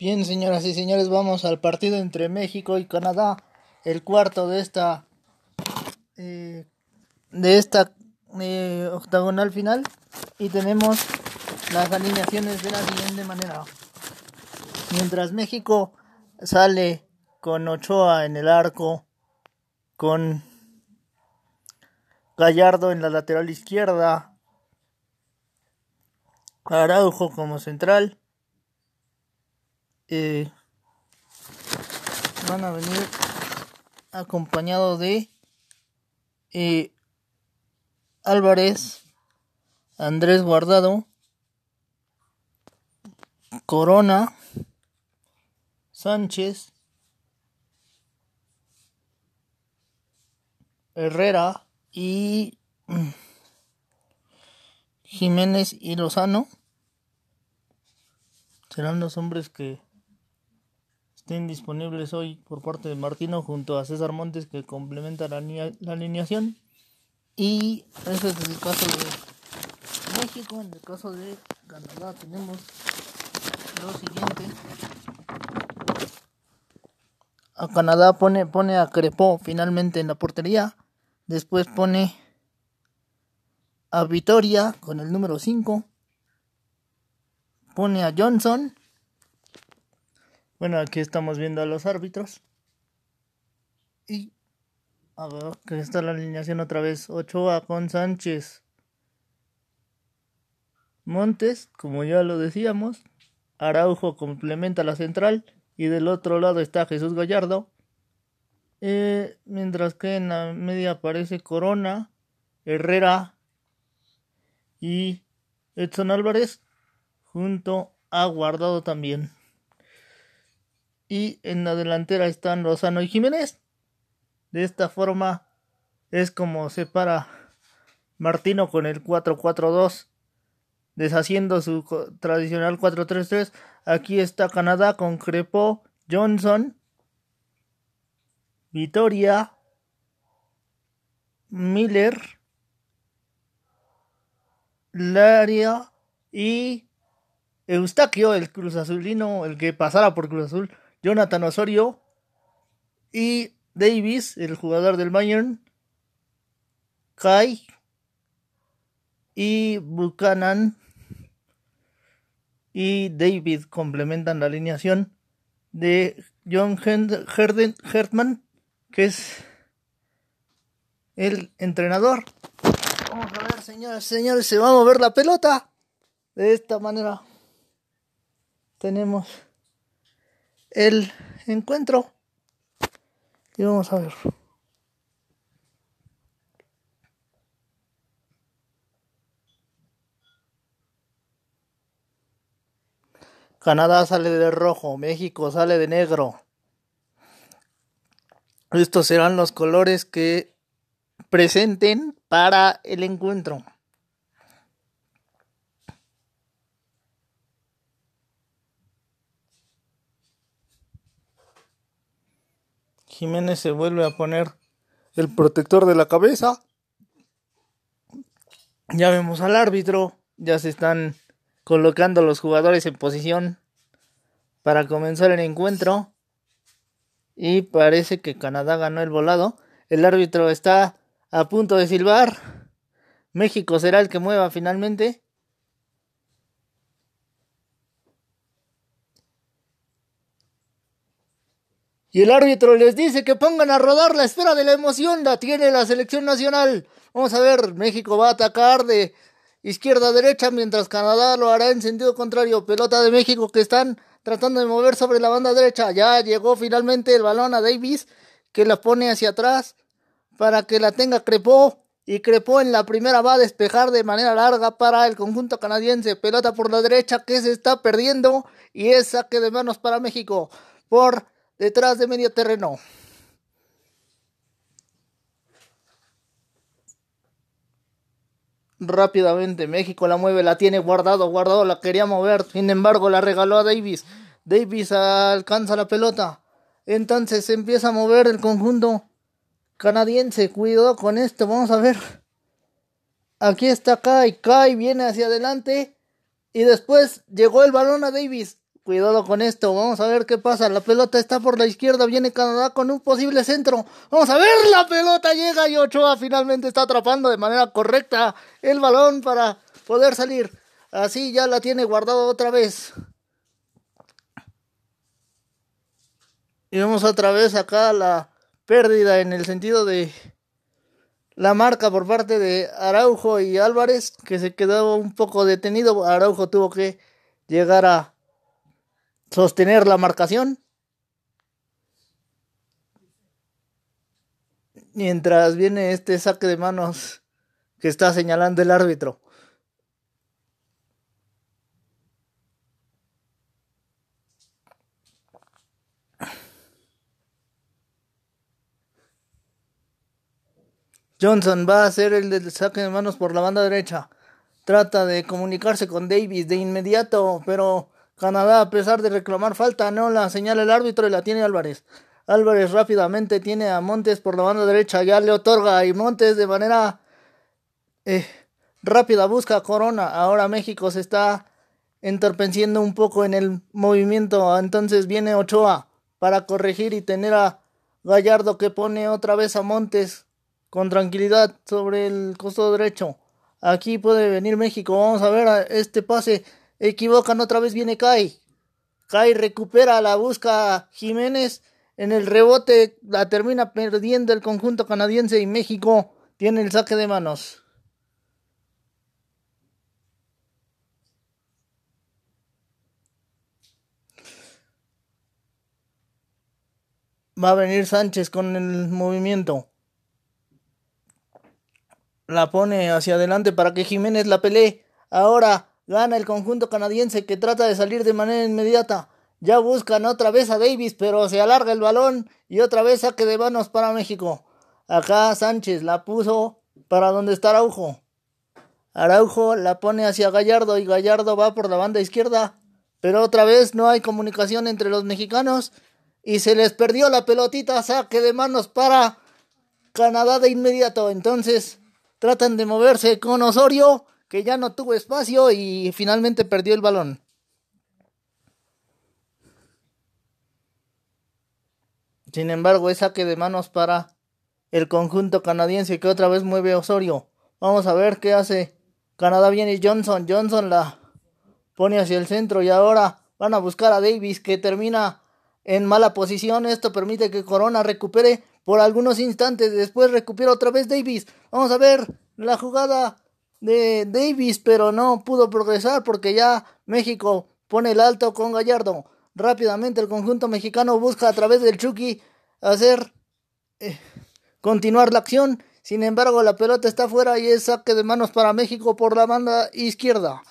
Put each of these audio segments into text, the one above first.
Bien, señoras y señores, vamos al partido entre México y Canadá, el cuarto de esta eh, de esta eh, octagonal final y tenemos las alineaciones de la siguiente manera. Mientras México sale con Ochoa en el arco, con Gallardo en la lateral izquierda, Araujo como central, eh, van a venir acompañado de eh, Álvarez, Andrés Guardado, Corona, Sánchez, Herrera y Jiménez y Lozano. Serán los hombres que estén disponibles hoy por parte de Martino junto a César Montes que complementa la, alineación. Y ese es el caso de México. En el caso de Canadá tenemos lo siguiente. A Canadá pone, pone a Crepó finalmente en la portería. Después pone a Vitoria con el número 5. Pone a Johnson bueno, aquí estamos viendo a los árbitros. Y a ver, que está la alineación otra vez. Ochoa con Sánchez. Montes, como ya lo decíamos. Araujo complementa la central. Y del otro lado está Jesús Gallardo. Eh, mientras que en la media aparece Corona, Herrera y Edson Álvarez. Junto a Guardado también. Y en la delantera están Lozano y Jiménez. De esta forma es como se para Martino con el 4-4-2, deshaciendo su tradicional 4-3-3. Aquí está Canadá con Crepo, Johnson, Vitoria, Miller, Laria y Eustaquio, el Cruz Azulino, el que pasara por Cruz Azul. Jonathan Osorio y Davis, el jugador del Bayern, Kai y Buchanan y David complementan la alineación de John Hertman, que es el entrenador. Vamos a ver, señores, señores, se va a mover la pelota. De esta manera tenemos el encuentro. Y vamos a ver. Canadá sale de rojo, México sale de negro. Estos serán los colores que presenten para el encuentro. Jiménez se vuelve a poner el protector de la cabeza. Ya vemos al árbitro, ya se están colocando los jugadores en posición para comenzar el encuentro. Y parece que Canadá ganó el volado. El árbitro está a punto de silbar. México será el que mueva finalmente. Y el árbitro les dice que pongan a rodar la esfera de la emoción, la tiene la selección nacional. Vamos a ver, México va a atacar de izquierda a derecha, mientras Canadá lo hará en sentido contrario. Pelota de México que están tratando de mover sobre la banda derecha. Ya llegó finalmente el balón a Davis, que la pone hacia atrás para que la tenga Crepó. Y Crepó en la primera va a despejar de manera larga para el conjunto canadiense. Pelota por la derecha que se está perdiendo. Y es saque de manos para México. Por detrás de medio terreno. Rápidamente México la mueve, la tiene guardado, guardado, la quería mover, sin embargo la regaló a Davis. Davis alcanza la pelota. Entonces se empieza a mover el conjunto canadiense. Cuidado con esto, vamos a ver. Aquí está Kai, Kai viene hacia adelante y después llegó el balón a Davis. Cuidado con esto, vamos a ver qué pasa. La pelota está por la izquierda, viene Canadá con un posible centro. Vamos a ver, la pelota llega y Ochoa finalmente está atrapando de manera correcta el balón para poder salir. Así ya la tiene guardado otra vez. Y vemos otra vez acá la pérdida en el sentido de la marca por parte de Araujo y Álvarez, que se quedó un poco detenido. Araujo tuvo que llegar a sostener la marcación. Mientras viene este saque de manos que está señalando el árbitro. Johnson va a hacer el saque de manos por la banda derecha. Trata de comunicarse con Davis de inmediato, pero Canadá, a pesar de reclamar falta, no la señala el árbitro y la tiene Álvarez. Álvarez rápidamente tiene a Montes por la banda derecha, ya le otorga y Montes de manera eh, rápida busca a Corona. Ahora México se está entorpeciendo un poco en el movimiento, entonces viene Ochoa para corregir y tener a Gallardo que pone otra vez a Montes con tranquilidad sobre el costado derecho. Aquí puede venir México. Vamos a ver este pase. Equivocan otra vez. Viene Kai. Kai recupera la busca Jiménez. En el rebote la termina perdiendo el conjunto canadiense y México tiene el saque de manos. Va a venir Sánchez con el movimiento la pone hacia adelante para que Jiménez la pelee. Ahora gana el conjunto canadiense que trata de salir de manera inmediata. Ya buscan otra vez a Davis, pero se alarga el balón y otra vez saque de manos para México. Acá Sánchez la puso para donde está Araujo. Araujo la pone hacia Gallardo y Gallardo va por la banda izquierda. Pero otra vez no hay comunicación entre los mexicanos y se les perdió la pelotita saque de manos para Canadá de inmediato. Entonces Tratan de moverse con Osorio, que ya no tuvo espacio y finalmente perdió el balón. Sin embargo, es saque de manos para el conjunto canadiense que otra vez mueve Osorio. Vamos a ver qué hace. Canadá viene Johnson. Johnson la pone hacia el centro y ahora van a buscar a Davis que termina en mala posición. Esto permite que Corona recupere por algunos instantes. Después recupera otra vez Davis. Vamos a ver la jugada de Davis, pero no pudo progresar porque ya México pone el alto con Gallardo. Rápidamente el conjunto mexicano busca a través del Chucky hacer eh, continuar la acción. Sin embargo, la pelota está fuera y es saque de manos para México por la banda izquierda.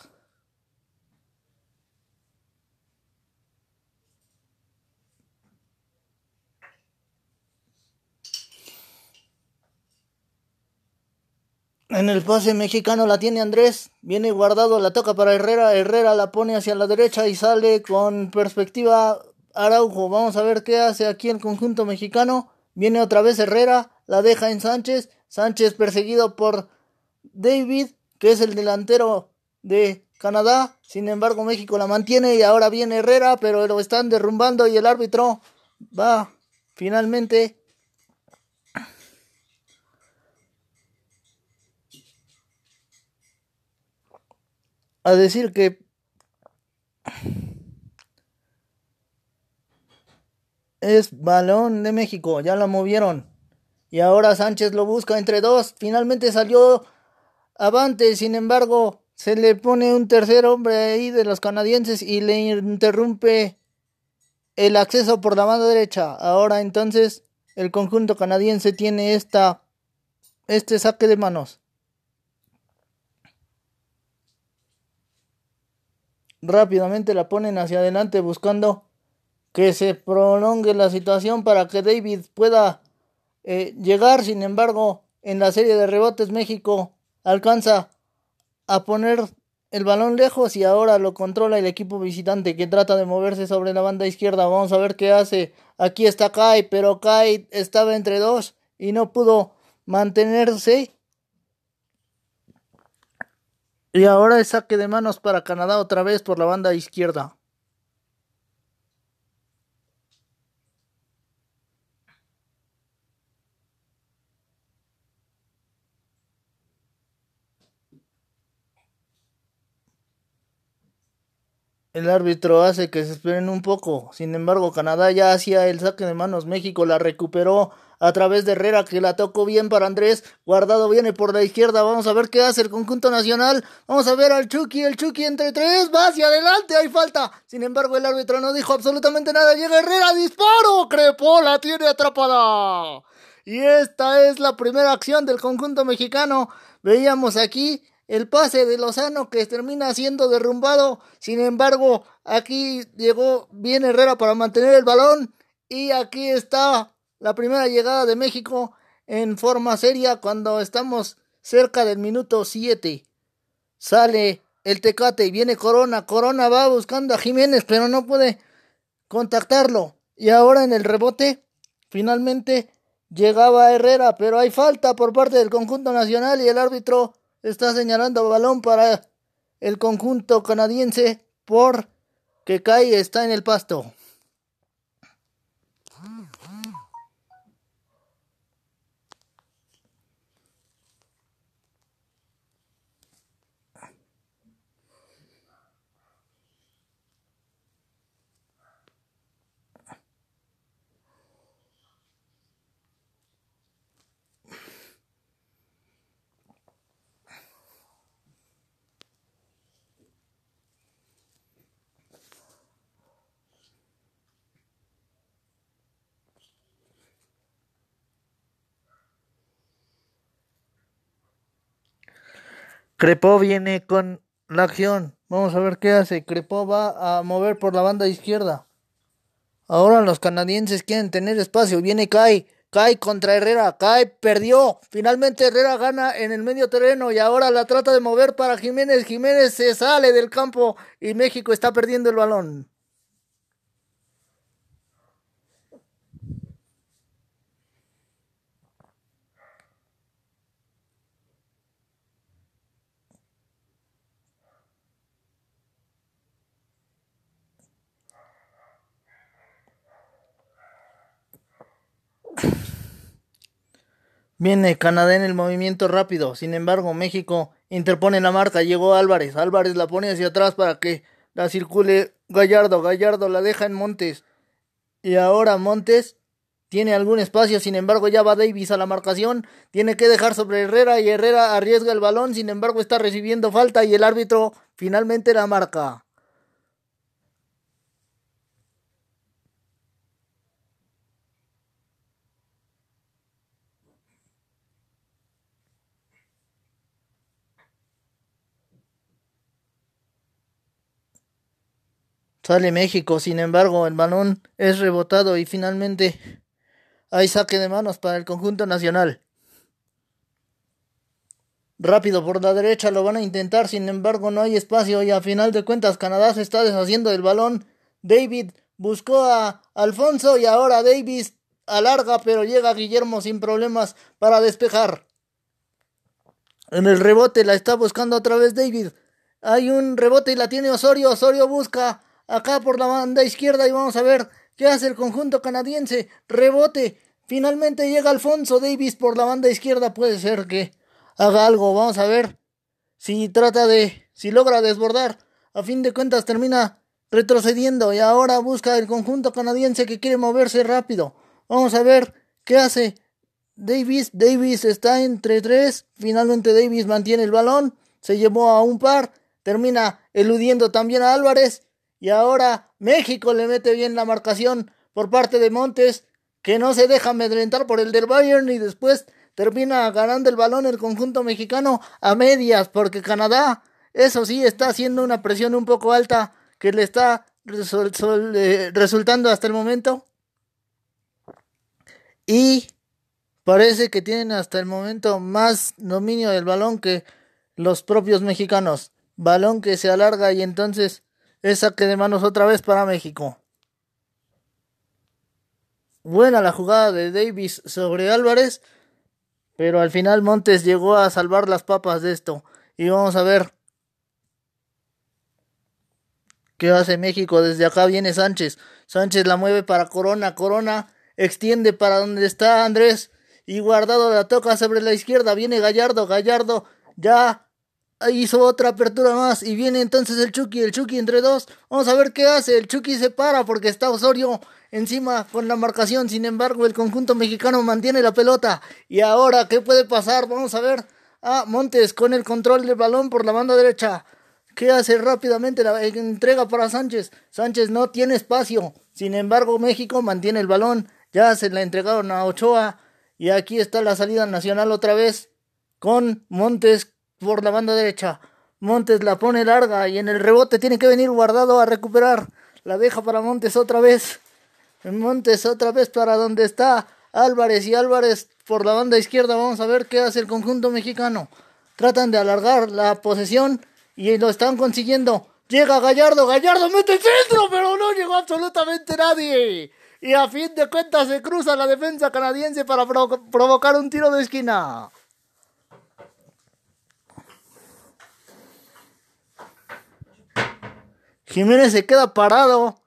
En el pase mexicano la tiene Andrés, viene guardado, la toca para Herrera, Herrera la pone hacia la derecha y sale con perspectiva Araujo. Vamos a ver qué hace aquí el conjunto mexicano. Viene otra vez Herrera, la deja en Sánchez, Sánchez perseguido por David, que es el delantero de Canadá. Sin embargo, México la mantiene y ahora viene Herrera, pero lo están derrumbando y el árbitro va finalmente a decir que es balón de México, ya lo movieron. Y ahora Sánchez lo busca entre dos. Finalmente salió avante, sin embargo, se le pone un tercer hombre ahí de los canadienses y le interrumpe el acceso por la mano derecha. Ahora entonces el conjunto canadiense tiene esta este saque de manos. Rápidamente la ponen hacia adelante buscando que se prolongue la situación para que David pueda eh, llegar. Sin embargo, en la serie de rebotes México alcanza a poner el balón lejos y ahora lo controla el equipo visitante que trata de moverse sobre la banda izquierda. Vamos a ver qué hace. Aquí está Kai, pero Kai estaba entre dos y no pudo mantenerse y ahora es saque de manos para Canadá otra vez por la banda izquierda. El árbitro hace que se esperen un poco. Sin embargo, Canadá ya hacía el saque de manos. México la recuperó a través de Herrera que la tocó bien para Andrés. Guardado viene por la izquierda. Vamos a ver qué hace el conjunto nacional. Vamos a ver al Chucky. El Chucky entre tres. Va hacia adelante. Hay falta. Sin embargo, el árbitro no dijo absolutamente nada. Llega Herrera. Disparo. Crepó. La tiene atrapada. Y esta es la primera acción del conjunto mexicano. Veíamos aquí el pase de Lozano que termina siendo derrumbado. Sin embargo, aquí llegó bien Herrera para mantener el balón. Y aquí está la primera llegada de México en forma seria cuando estamos cerca del minuto 7. Sale el Tecate y viene Corona. Corona va buscando a Jiménez, pero no puede contactarlo. Y ahora en el rebote, finalmente llegaba Herrera, pero hay falta por parte del conjunto nacional y el árbitro está señalando balón para el conjunto canadiense por que cae está en el pasto. Crepó viene con la acción. Vamos a ver qué hace. Crepó va a mover por la banda izquierda. Ahora los canadienses quieren tener espacio. Viene Kai. Kai contra Herrera. Kai perdió. Finalmente Herrera gana en el medio terreno y ahora la trata de mover para Jiménez. Jiménez se sale del campo y México está perdiendo el balón. Viene Canadá en el movimiento rápido. Sin embargo, México interpone la marca. Llegó Álvarez. Álvarez la pone hacia atrás para que la circule Gallardo. Gallardo la deja en Montes. Y ahora Montes tiene algún espacio. Sin embargo, ya va Davis a la marcación. Tiene que dejar sobre Herrera y Herrera arriesga el balón. Sin embargo, está recibiendo falta y el árbitro finalmente la marca. Sale México, sin embargo, el balón es rebotado y finalmente hay saque de manos para el conjunto nacional. Rápido por la derecha lo van a intentar, sin embargo no hay espacio y a final de cuentas Canadá se está deshaciendo del balón. David buscó a Alfonso y ahora Davis alarga pero llega Guillermo sin problemas para despejar. En el rebote la está buscando otra vez David. Hay un rebote y la tiene Osorio. Osorio busca acá por la banda izquierda y vamos a ver qué hace el conjunto canadiense. Rebote. Finalmente llega Alfonso Davis por la banda izquierda. Puede ser que haga algo. Vamos a ver si trata de, si logra desbordar. A fin de cuentas termina retrocediendo y ahora busca el conjunto canadiense que quiere moverse rápido. Vamos a ver qué hace Davis. Davis está entre tres. Finalmente Davis mantiene el balón. Se llevó a un par. Termina eludiendo también a Álvarez. Y ahora México le mete bien la marcación por parte de Montes, que no se deja amedrentar por el del Bayern y después termina ganando el balón el conjunto mexicano a medias, porque Canadá, eso sí, está haciendo una presión un poco alta que le está eh, resultando hasta el momento. Y parece que tienen hasta el momento más dominio del balón que los propios mexicanos. Balón que se alarga y entonces es saque de manos otra vez para México. Buena la jugada de Davis sobre Álvarez, pero al final Montes llegó a salvar las papas de esto. Y vamos a ver qué hace México. Desde acá viene Sánchez. Sánchez la mueve para Corona. Corona extiende para donde está Andrés. Y guardado la toca sobre la izquierda. Viene Gallardo. Gallardo ya hizo otra apertura más y viene entonces el Chucky, el Chucky entre dos. Vamos a ver qué hace. El Chucky se para porque está Osorio encima con la marcación. Sin embargo, el conjunto mexicano mantiene la pelota. Y ahora, ¿qué puede pasar? Vamos a ver. Ah, Montes con el control del balón por la banda derecha. ¿Qué hace rápidamente? La entrega para Sánchez. Sánchez no tiene espacio. Sin embargo, México mantiene el balón. Ya se la entregaron a Ochoa. Y aquí está la salida nacional otra vez. Con Montes por la banda derecha. Montes la pone larga y en el rebote tiene que venir guardado a recuperar. La deja para Montes otra vez. Montes otra vez para donde está Álvarez y Álvarez por la banda izquierda. Vamos a ver qué hace el conjunto mexicano. Tratan de alargar la posesión y lo están consiguiendo. Llega Gallardo, Gallardo mete el centro, pero no llegó absolutamente nadie. Y a fin de cuentas se cruza la defensa canadiense para provocar un tiro de esquina. Jiménez se queda parado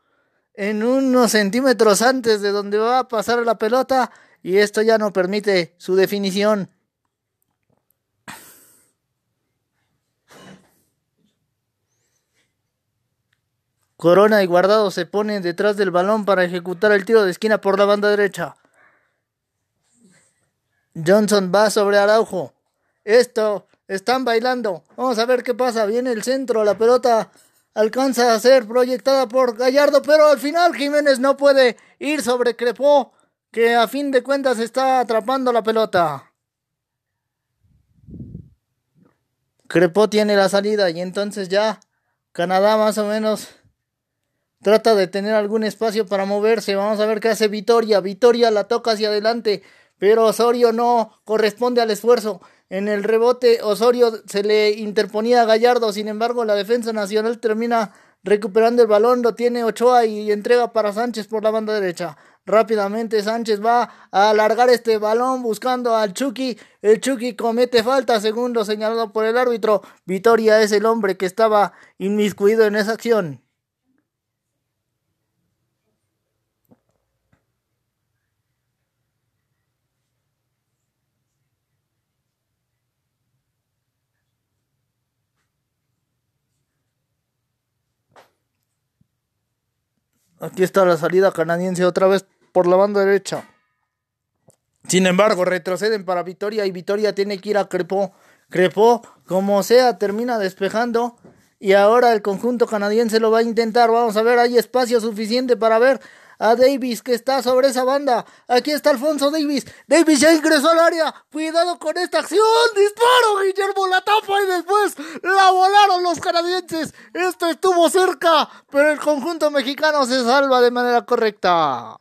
en unos centímetros antes de donde va a pasar la pelota y esto ya no permite su definición. Corona y Guardado se ponen detrás del balón para ejecutar el tiro de esquina por la banda derecha. Johnson va sobre Araujo. Esto, están bailando. Vamos a ver qué pasa. Viene el centro, la pelota alcanza a ser proyectada por Gallardo, pero al final Jiménez no puede ir sobre Crepó, que a fin de cuentas está atrapando la pelota. Crepó tiene la salida y entonces ya Canadá más o menos trata de tener algún espacio para moverse. Vamos a ver qué hace Vitoria. Vitoria la toca hacia adelante, pero Osorio no corresponde al esfuerzo. En el rebote Osorio se le interponía a Gallardo, sin embargo la defensa nacional termina recuperando el balón, lo tiene Ochoa y entrega para Sánchez por la banda derecha. Rápidamente Sánchez va a alargar este balón buscando al Chucky. El Chucky comete falta según lo señalado por el árbitro. Vitoria es el hombre que estaba inmiscuido en esa acción. Aquí está la salida canadiense otra vez por la banda derecha. Sin embargo, retroceden para Vitoria y Vitoria tiene que ir a Crepó. Crepó, como sea, termina despejando. Y ahora el conjunto canadiense lo va a intentar. Vamos a ver, hay espacio suficiente para ver a Davis que está sobre esa banda. Aquí está Alfonso Davis. Davis ya ingresó al área. Cuidado con esta acción. Disparo. Guillermo la tapa y después la volaron los canadienses. Esto estuvo cerca, pero el conjunto mexicano se salva de manera correcta.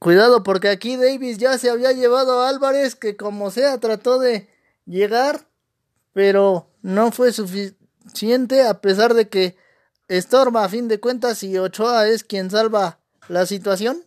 Cuidado porque aquí Davis ya se había llevado a Álvarez que como sea trató de llegar, pero no fue suficiente a pesar de que estorba a fin de cuentas y Ochoa es quien salva la situación.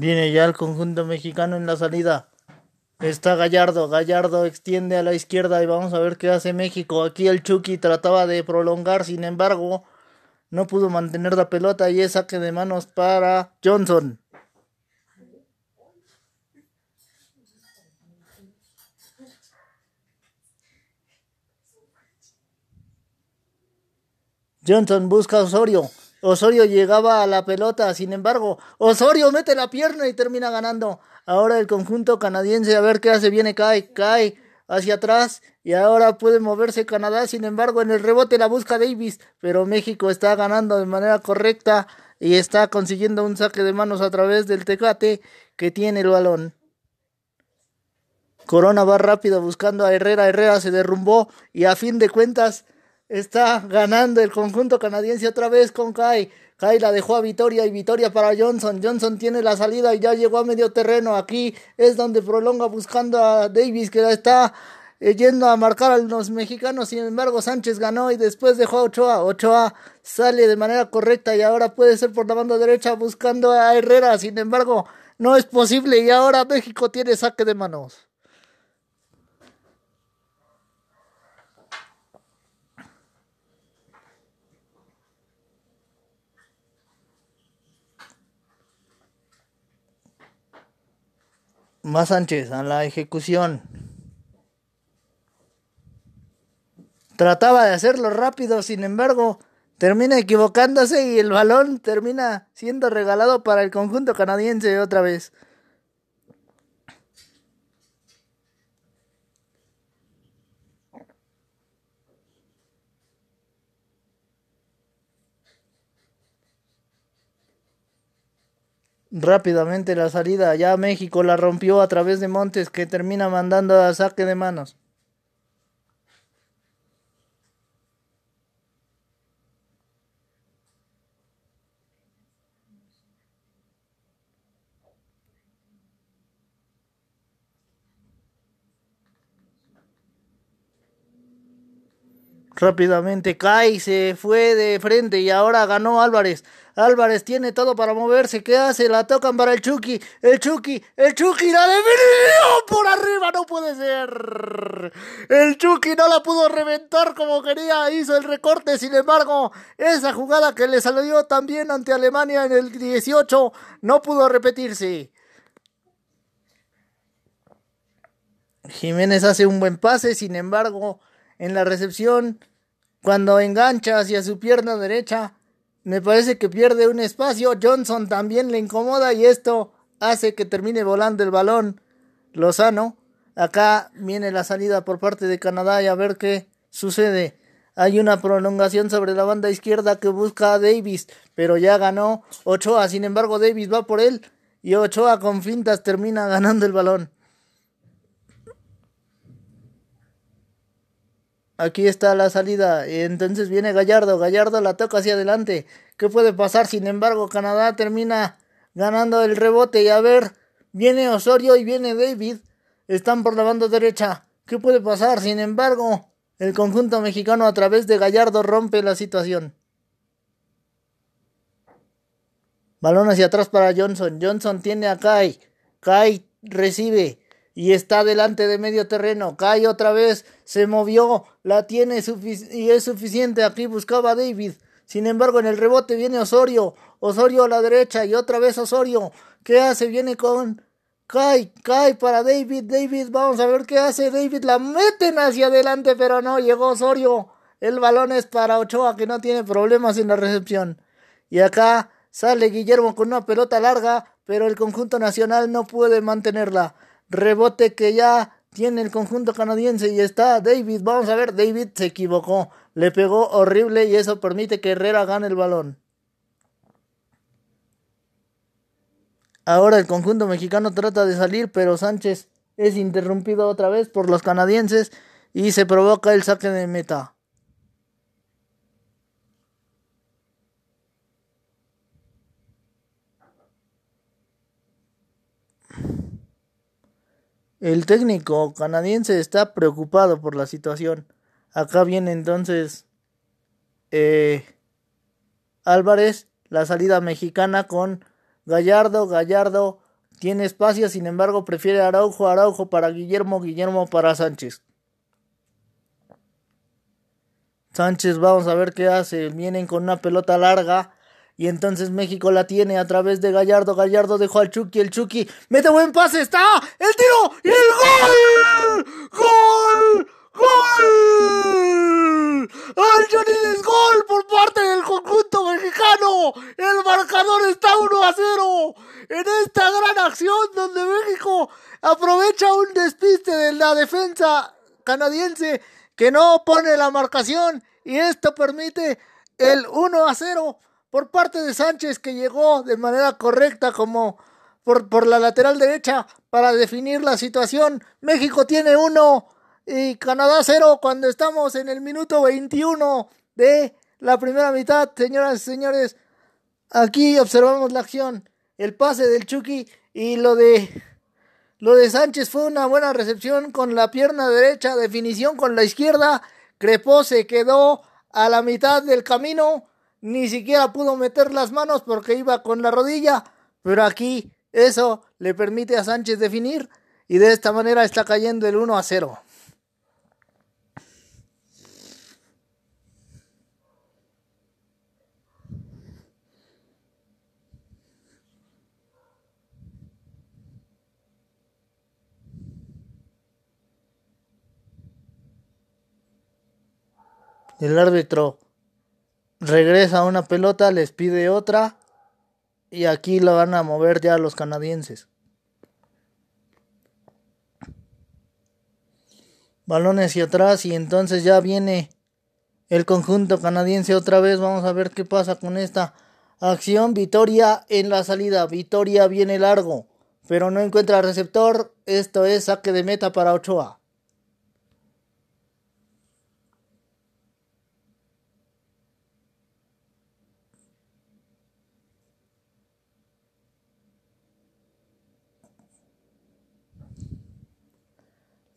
Viene ya el conjunto mexicano en la salida. Está Gallardo. Gallardo extiende a la izquierda y vamos a ver qué hace México. Aquí el Chucky trataba de prolongar, sin embargo, no pudo mantener la pelota y es saque de manos para Johnson. Johnson busca a Osorio. Osorio llegaba a la pelota, sin embargo, Osorio mete la pierna y termina ganando. Ahora el conjunto canadiense, a ver qué hace, viene, cae, cae hacia atrás y ahora puede moverse Canadá, sin embargo, en el rebote la busca Davis, pero México está ganando de manera correcta y está consiguiendo un saque de manos a través del Tecate que tiene el balón. Corona va rápido buscando a Herrera, Herrera se derrumbó y a fin de cuentas Está ganando el conjunto canadiense otra vez con Kai. Kai la dejó a Vitoria y Vitoria para Johnson. Johnson tiene la salida y ya llegó a medio terreno. Aquí es donde prolonga buscando a Davis que está eh, yendo a marcar a los mexicanos. Sin embargo, Sánchez ganó y después dejó a Ochoa. Ochoa sale de manera correcta y ahora puede ser por la banda derecha buscando a Herrera. Sin embargo, no es posible y ahora México tiene saque de manos. Más Sánchez a la ejecución. Trataba de hacerlo rápido, sin embargo, termina equivocándose y el balón termina siendo regalado para el conjunto canadiense otra vez. Rápidamente la salida, ya México la rompió a través de Montes que termina mandando a saque de manos. Rápidamente cae, se fue de frente y ahora ganó Álvarez. Álvarez tiene todo para moverse. ¿Qué hace? La tocan para el Chucky. El Chucky. El Chucky la definió por arriba. No puede ser. El Chucky no la pudo reventar como quería. Hizo el recorte. Sin embargo, esa jugada que le salió también ante Alemania en el 18 no pudo repetirse. Jiménez hace un buen pase. Sin embargo, en la recepción, cuando engancha hacia su pierna derecha, me parece que pierde un espacio. Johnson también le incomoda y esto hace que termine volando el balón. Lozano. Acá viene la salida por parte de Canadá y a ver qué sucede. Hay una prolongación sobre la banda izquierda que busca a Davis, pero ya ganó Ochoa. Sin embargo, Davis va por él y Ochoa con fintas termina ganando el balón. Aquí está la salida. Entonces viene Gallardo. Gallardo la toca hacia adelante. ¿Qué puede pasar? Sin embargo, Canadá termina ganando el rebote. Y a ver, viene Osorio y viene David. Están por la banda derecha. ¿Qué puede pasar? Sin embargo, el conjunto mexicano a través de Gallardo rompe la situación. Balón hacia atrás para Johnson. Johnson tiene a Kai. Kai recibe y está delante de medio terreno. Cae otra vez, se movió, la tiene y es suficiente. Aquí buscaba David. Sin embargo, en el rebote viene Osorio. Osorio a la derecha y otra vez Osorio. ¿Qué hace? Viene con Cae, cae para David. David, vamos a ver qué hace. David la meten hacia adelante, pero no llegó Osorio. El balón es para Ochoa que no tiene problemas en la recepción. Y acá sale Guillermo con una pelota larga, pero el conjunto nacional no puede mantenerla. Rebote que ya tiene el conjunto canadiense y está David. Vamos a ver, David se equivocó. Le pegó horrible y eso permite que Herrera gane el balón. Ahora el conjunto mexicano trata de salir, pero Sánchez es interrumpido otra vez por los canadienses y se provoca el saque de meta. El técnico canadiense está preocupado por la situación. Acá viene entonces eh, Álvarez, la salida mexicana con Gallardo. Gallardo tiene espacio, sin embargo prefiere Araujo, Araujo para Guillermo, Guillermo para Sánchez. Sánchez, vamos a ver qué hace. Vienen con una pelota larga. Y entonces México la tiene a través de Gallardo. Gallardo dejó al Chucky. El Chucky mete buen pase. Está el tiro y el gol. Gol. ¡Gol! ¡Ay, es gol por parte del conjunto mexicano! El marcador está 1 a 0 en esta gran acción donde México aprovecha un despiste de la defensa canadiense que no pone la marcación y esto permite el 1 a 0 por parte de Sánchez que llegó de manera correcta como por, por la lateral derecha para definir la situación. México tiene uno y Canadá cero cuando estamos en el minuto 21 de la primera mitad. Señoras y señores, aquí observamos la acción, el pase del Chucky y lo de Lo de Sánchez fue una buena recepción con la pierna derecha, definición con la izquierda. Crepó se quedó a la mitad del camino. Ni siquiera pudo meter las manos porque iba con la rodilla. Pero aquí eso le permite a Sánchez definir. Y de esta manera está cayendo el 1 a 0. El árbitro regresa una pelota, les pide otra y aquí lo van a mover ya los canadienses. Balón hacia atrás y entonces ya viene el conjunto canadiense otra vez. Vamos a ver qué pasa con esta acción. Vitoria en la salida. Vitoria viene largo, pero no encuentra receptor. Esto es saque de meta para Ochoa.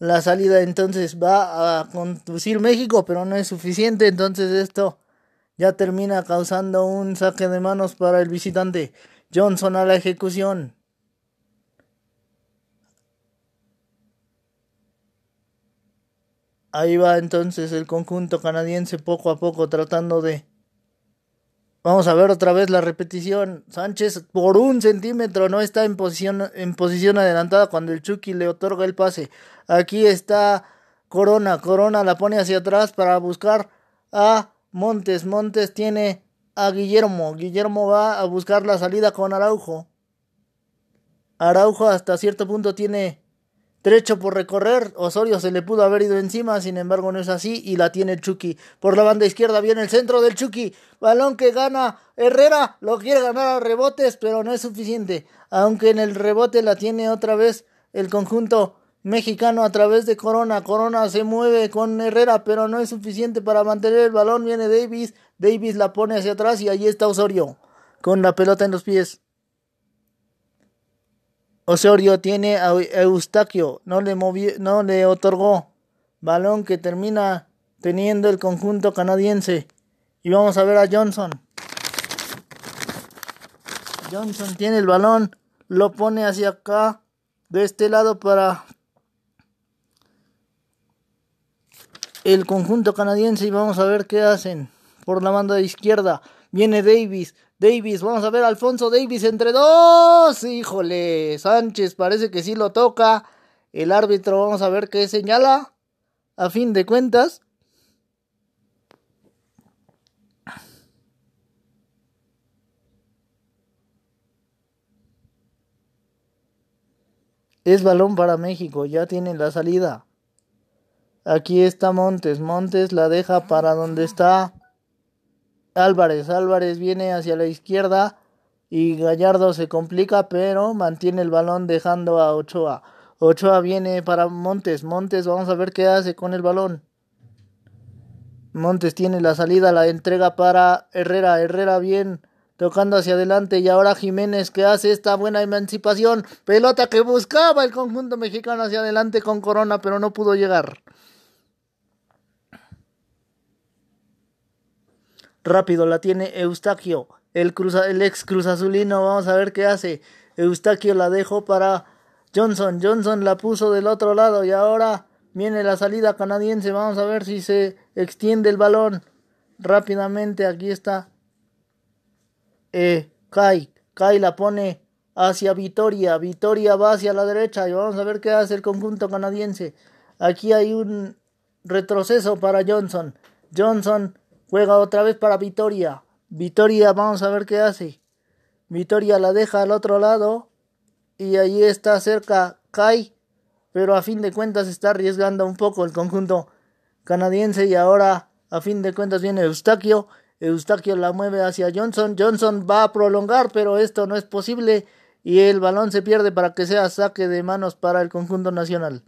La salida entonces va a conducir México, pero no es suficiente, entonces esto ya termina causando un saque de manos para el visitante. Johnson a la ejecución. Ahí va entonces el conjunto canadiense poco a poco tratando de Vamos a ver otra vez la repetición. Sánchez por un centímetro no está en posición, en posición adelantada cuando el Chucky le otorga el pase. Aquí está Corona. Corona la pone hacia atrás para buscar a Montes. Montes tiene a Guillermo. Guillermo va a buscar la salida con Araujo. Araujo hasta cierto punto tiene Trecho por recorrer, Osorio se le pudo haber ido encima, sin embargo no es así y la tiene Chucky. Por la banda izquierda viene el centro del Chucky, balón que gana Herrera, lo quiere ganar a rebotes, pero no es suficiente. Aunque en el rebote la tiene otra vez el conjunto mexicano a través de Corona. Corona se mueve con Herrera, pero no es suficiente para mantener el balón. Viene Davis, Davis la pone hacia atrás y allí está Osorio con la pelota en los pies. Osorio tiene a Eustaquio, no le, no le otorgó balón que termina teniendo el conjunto canadiense. Y vamos a ver a Johnson. Johnson tiene el balón, lo pone hacia acá, de este lado para el conjunto canadiense y vamos a ver qué hacen. Por la banda izquierda viene Davis, Davis, vamos a ver Alfonso Davis entre dos. Híjole, Sánchez parece que sí lo toca. El árbitro, vamos a ver qué señala. A fin de cuentas. Es balón para México, ya tienen la salida. Aquí está Montes, Montes la deja para donde está Álvarez. Álvarez viene hacia la izquierda y Gallardo se complica, pero mantiene el balón dejando a Ochoa. Ochoa viene para Montes. Montes, vamos a ver qué hace con el balón. Montes tiene la salida, la entrega para Herrera. Herrera bien tocando hacia adelante y ahora Jiménez que hace esta buena emancipación. Pelota que buscaba el conjunto mexicano hacia adelante con Corona, pero no pudo llegar. Rápido la tiene Eustaquio, el, cruza, el ex Cruz Azulino. Vamos a ver qué hace. Eustaquio la dejó para Johnson. Johnson la puso del otro lado y ahora viene la salida canadiense. Vamos a ver si se extiende el balón. Rápidamente aquí está. Eh, Kai. Kai la pone hacia Vitoria. Vitoria va hacia la derecha y vamos a ver qué hace el conjunto canadiense. Aquí hay un retroceso para Johnson. Johnson Juega otra vez para Vitoria. Vitoria, vamos a ver qué hace. Vitoria la deja al otro lado. Y allí está cerca Kai. Pero a fin de cuentas está arriesgando un poco el conjunto canadiense. Y ahora a fin de cuentas viene Eustaquio. Eustaquio la mueve hacia Johnson. Johnson va a prolongar, pero esto no es posible. Y el balón se pierde para que sea saque de manos para el conjunto nacional.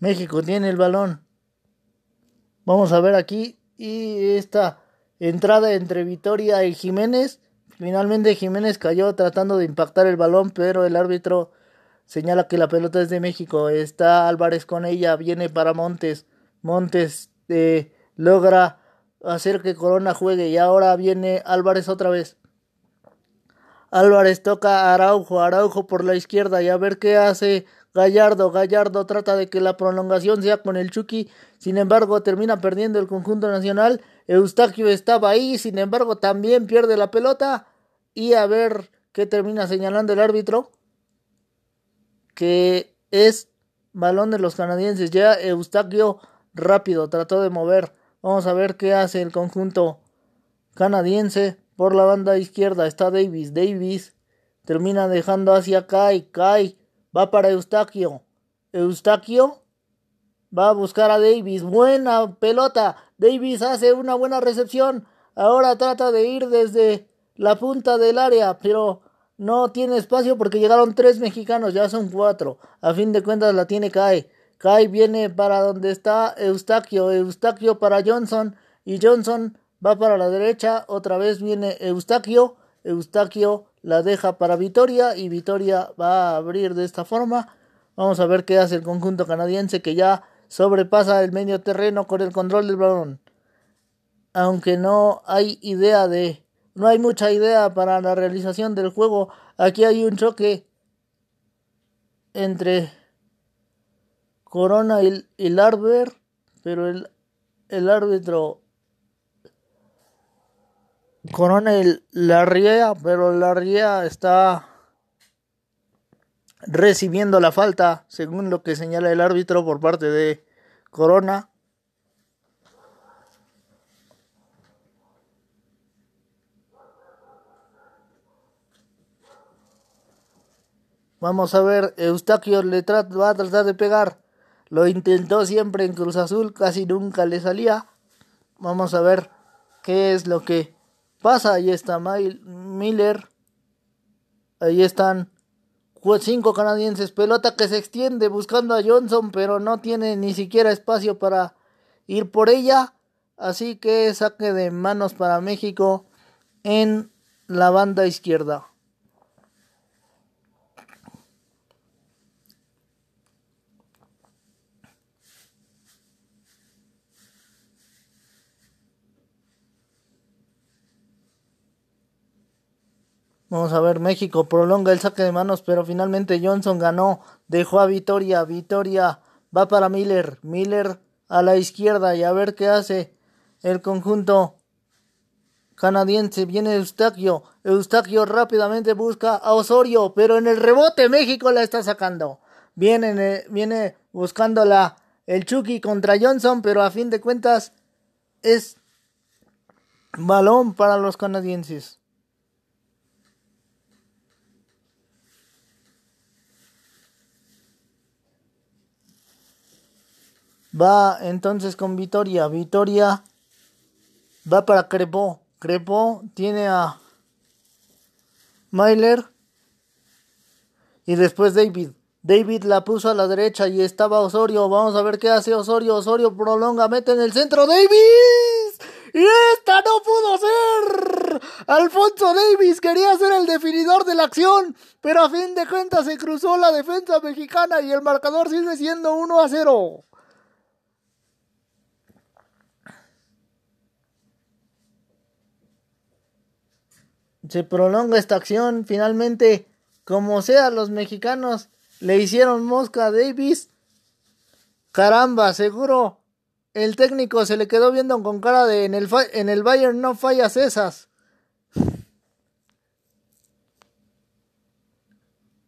México tiene el balón. Vamos a ver aquí. Y esta entrada entre Vitoria y Jiménez. Finalmente Jiménez cayó tratando de impactar el balón, pero el árbitro señala que la pelota es de México. Está Álvarez con ella, viene para Montes. Montes eh, logra hacer que Corona juegue y ahora viene Álvarez otra vez. Álvarez toca a Araujo, Araujo por la izquierda y a ver qué hace Gallardo. Gallardo trata de que la prolongación sea con el Chucky, sin embargo termina perdiendo el conjunto nacional. Eustaquio estaba ahí, sin embargo también pierde la pelota y a ver qué termina señalando el árbitro, que es balón de los canadienses. Ya Eustaquio rápido trató de mover. Vamos a ver qué hace el conjunto canadiense. Por la banda izquierda está Davis. Davis termina dejando hacia Kai. Kai va para Eustaquio. Eustaquio va a buscar a Davis. Buena pelota. Davis hace una buena recepción. Ahora trata de ir desde la punta del área, pero no tiene espacio porque llegaron tres mexicanos, ya son cuatro. A fin de cuentas la tiene Kai. Kai viene para donde está Eustaquio. Eustaquio para Johnson. Y Johnson va para la derecha, otra vez viene Eustaquio, Eustaquio la deja para Vitoria y Vitoria va a abrir de esta forma. Vamos a ver qué hace el conjunto canadiense que ya sobrepasa el medio terreno con el control del balón. Aunque no hay idea de, no hay mucha idea para la realización del juego, aquí hay un choque entre Corona y, el Larber, pero el, el árbitro Corona la ría, pero la ría está recibiendo la falta, según lo que señala el árbitro por parte de Corona. Vamos a ver, Eustaquio le va a tratar de pegar. Lo intentó siempre en Cruz Azul, casi nunca le salía. Vamos a ver qué es lo que Pasa, ahí está Miller. Ahí están cinco canadienses. Pelota que se extiende buscando a Johnson, pero no tiene ni siquiera espacio para ir por ella. Así que saque de manos para México en la banda izquierda. Vamos a ver, México prolonga el saque de manos, pero finalmente Johnson ganó, dejó a Vitoria, Vitoria va para Miller, Miller a la izquierda y a ver qué hace el conjunto canadiense. Viene Eustaquio, Eustaquio rápidamente busca a Osorio, pero en el rebote México la está sacando. Viene, viene buscándola el Chucky contra Johnson, pero a fin de cuentas es balón para los canadienses. Va entonces con Vitoria. Vitoria va para Crepó. Crepó tiene a Myler y después David. David la puso a la derecha y estaba Osorio. Vamos a ver qué hace Osorio. Osorio prolonga, mete en el centro. Davis. Y esta no pudo ser. Alfonso Davis quería ser el definidor de la acción, pero a fin de cuentas se cruzó la defensa mexicana y el marcador sigue siendo 1 a 0. Se prolonga esta acción. Finalmente, como sea, los mexicanos le hicieron mosca a Davis. Caramba, seguro el técnico se le quedó viendo con cara de en el, en el Bayern no fallas esas.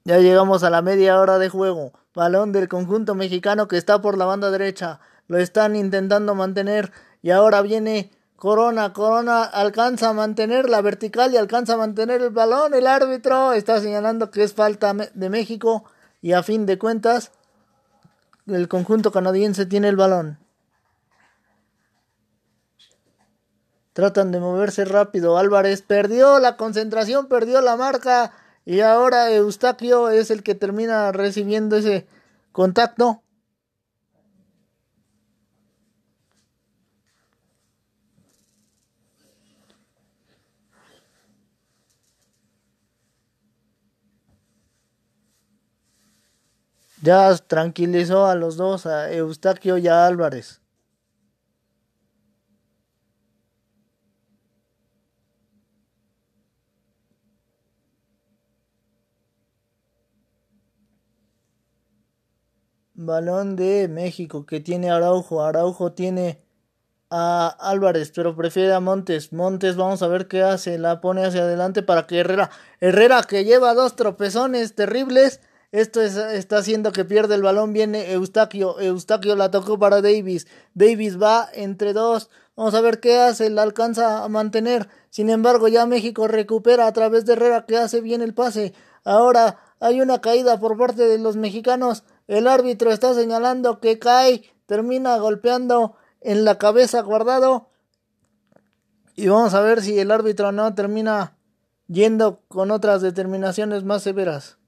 Ya llegamos a la media hora de juego. Balón del conjunto mexicano que está por la banda derecha. Lo están intentando mantener. Y ahora viene Corona, Corona alcanza a mantener la vertical y alcanza a mantener el balón. El árbitro está señalando que es falta de México y a fin de cuentas el conjunto canadiense tiene el balón. Tratan de moverse rápido. Álvarez perdió la concentración, perdió la marca y ahora Eustaquio es el que termina recibiendo ese contacto. Ya tranquilizó a los dos, a Eustaquio y a Álvarez. Balón de México que tiene Araujo. Araujo tiene a Álvarez, pero prefiere a Montes. Montes, vamos a ver qué hace. La pone hacia adelante para que Herrera. Herrera que lleva dos tropezones terribles. Esto está haciendo que pierda el balón. Viene Eustaquio. Eustaquio la tocó para Davis. Davis va entre dos. Vamos a ver qué hace. La alcanza a mantener. Sin embargo, ya México recupera a través de Herrera que hace bien el pase. Ahora hay una caída por parte de los mexicanos. El árbitro está señalando que cae, termina golpeando en la cabeza guardado. Y vamos a ver si el árbitro no termina yendo con otras determinaciones más severas.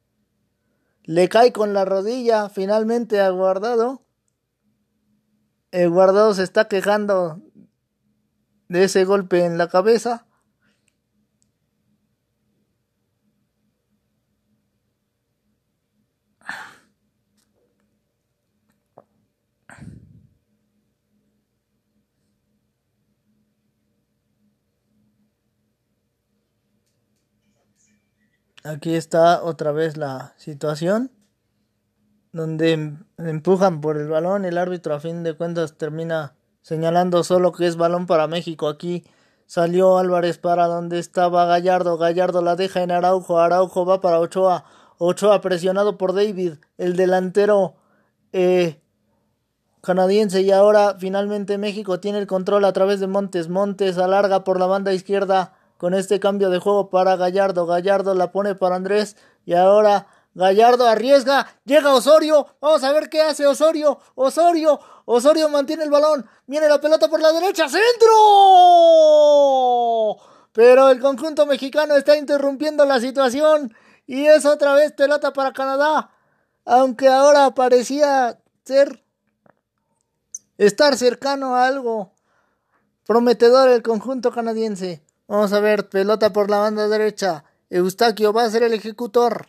Le cae con la rodilla finalmente a guardado. El guardado se está quejando de ese golpe en la cabeza. Aquí está otra vez la situación donde em, empujan por el balón, el árbitro a fin de cuentas termina señalando solo que es balón para México. Aquí salió Álvarez para donde estaba Gallardo, Gallardo la deja en Araujo, Araujo va para Ochoa, Ochoa presionado por David, el delantero eh, canadiense y ahora finalmente México tiene el control a través de Montes, Montes alarga por la banda izquierda con este cambio de juego para Gallardo. Gallardo la pone para Andrés y ahora Gallardo arriesga, llega Osorio, vamos a ver qué hace Osorio, Osorio, Osorio mantiene el balón, viene la pelota por la derecha, centro. Pero el conjunto mexicano está interrumpiendo la situación y es otra vez pelota para Canadá, aunque ahora parecía ser estar cercano a algo prometedor el conjunto canadiense. Vamos a ver, pelota por la banda derecha. Eustaquio va a ser el ejecutor.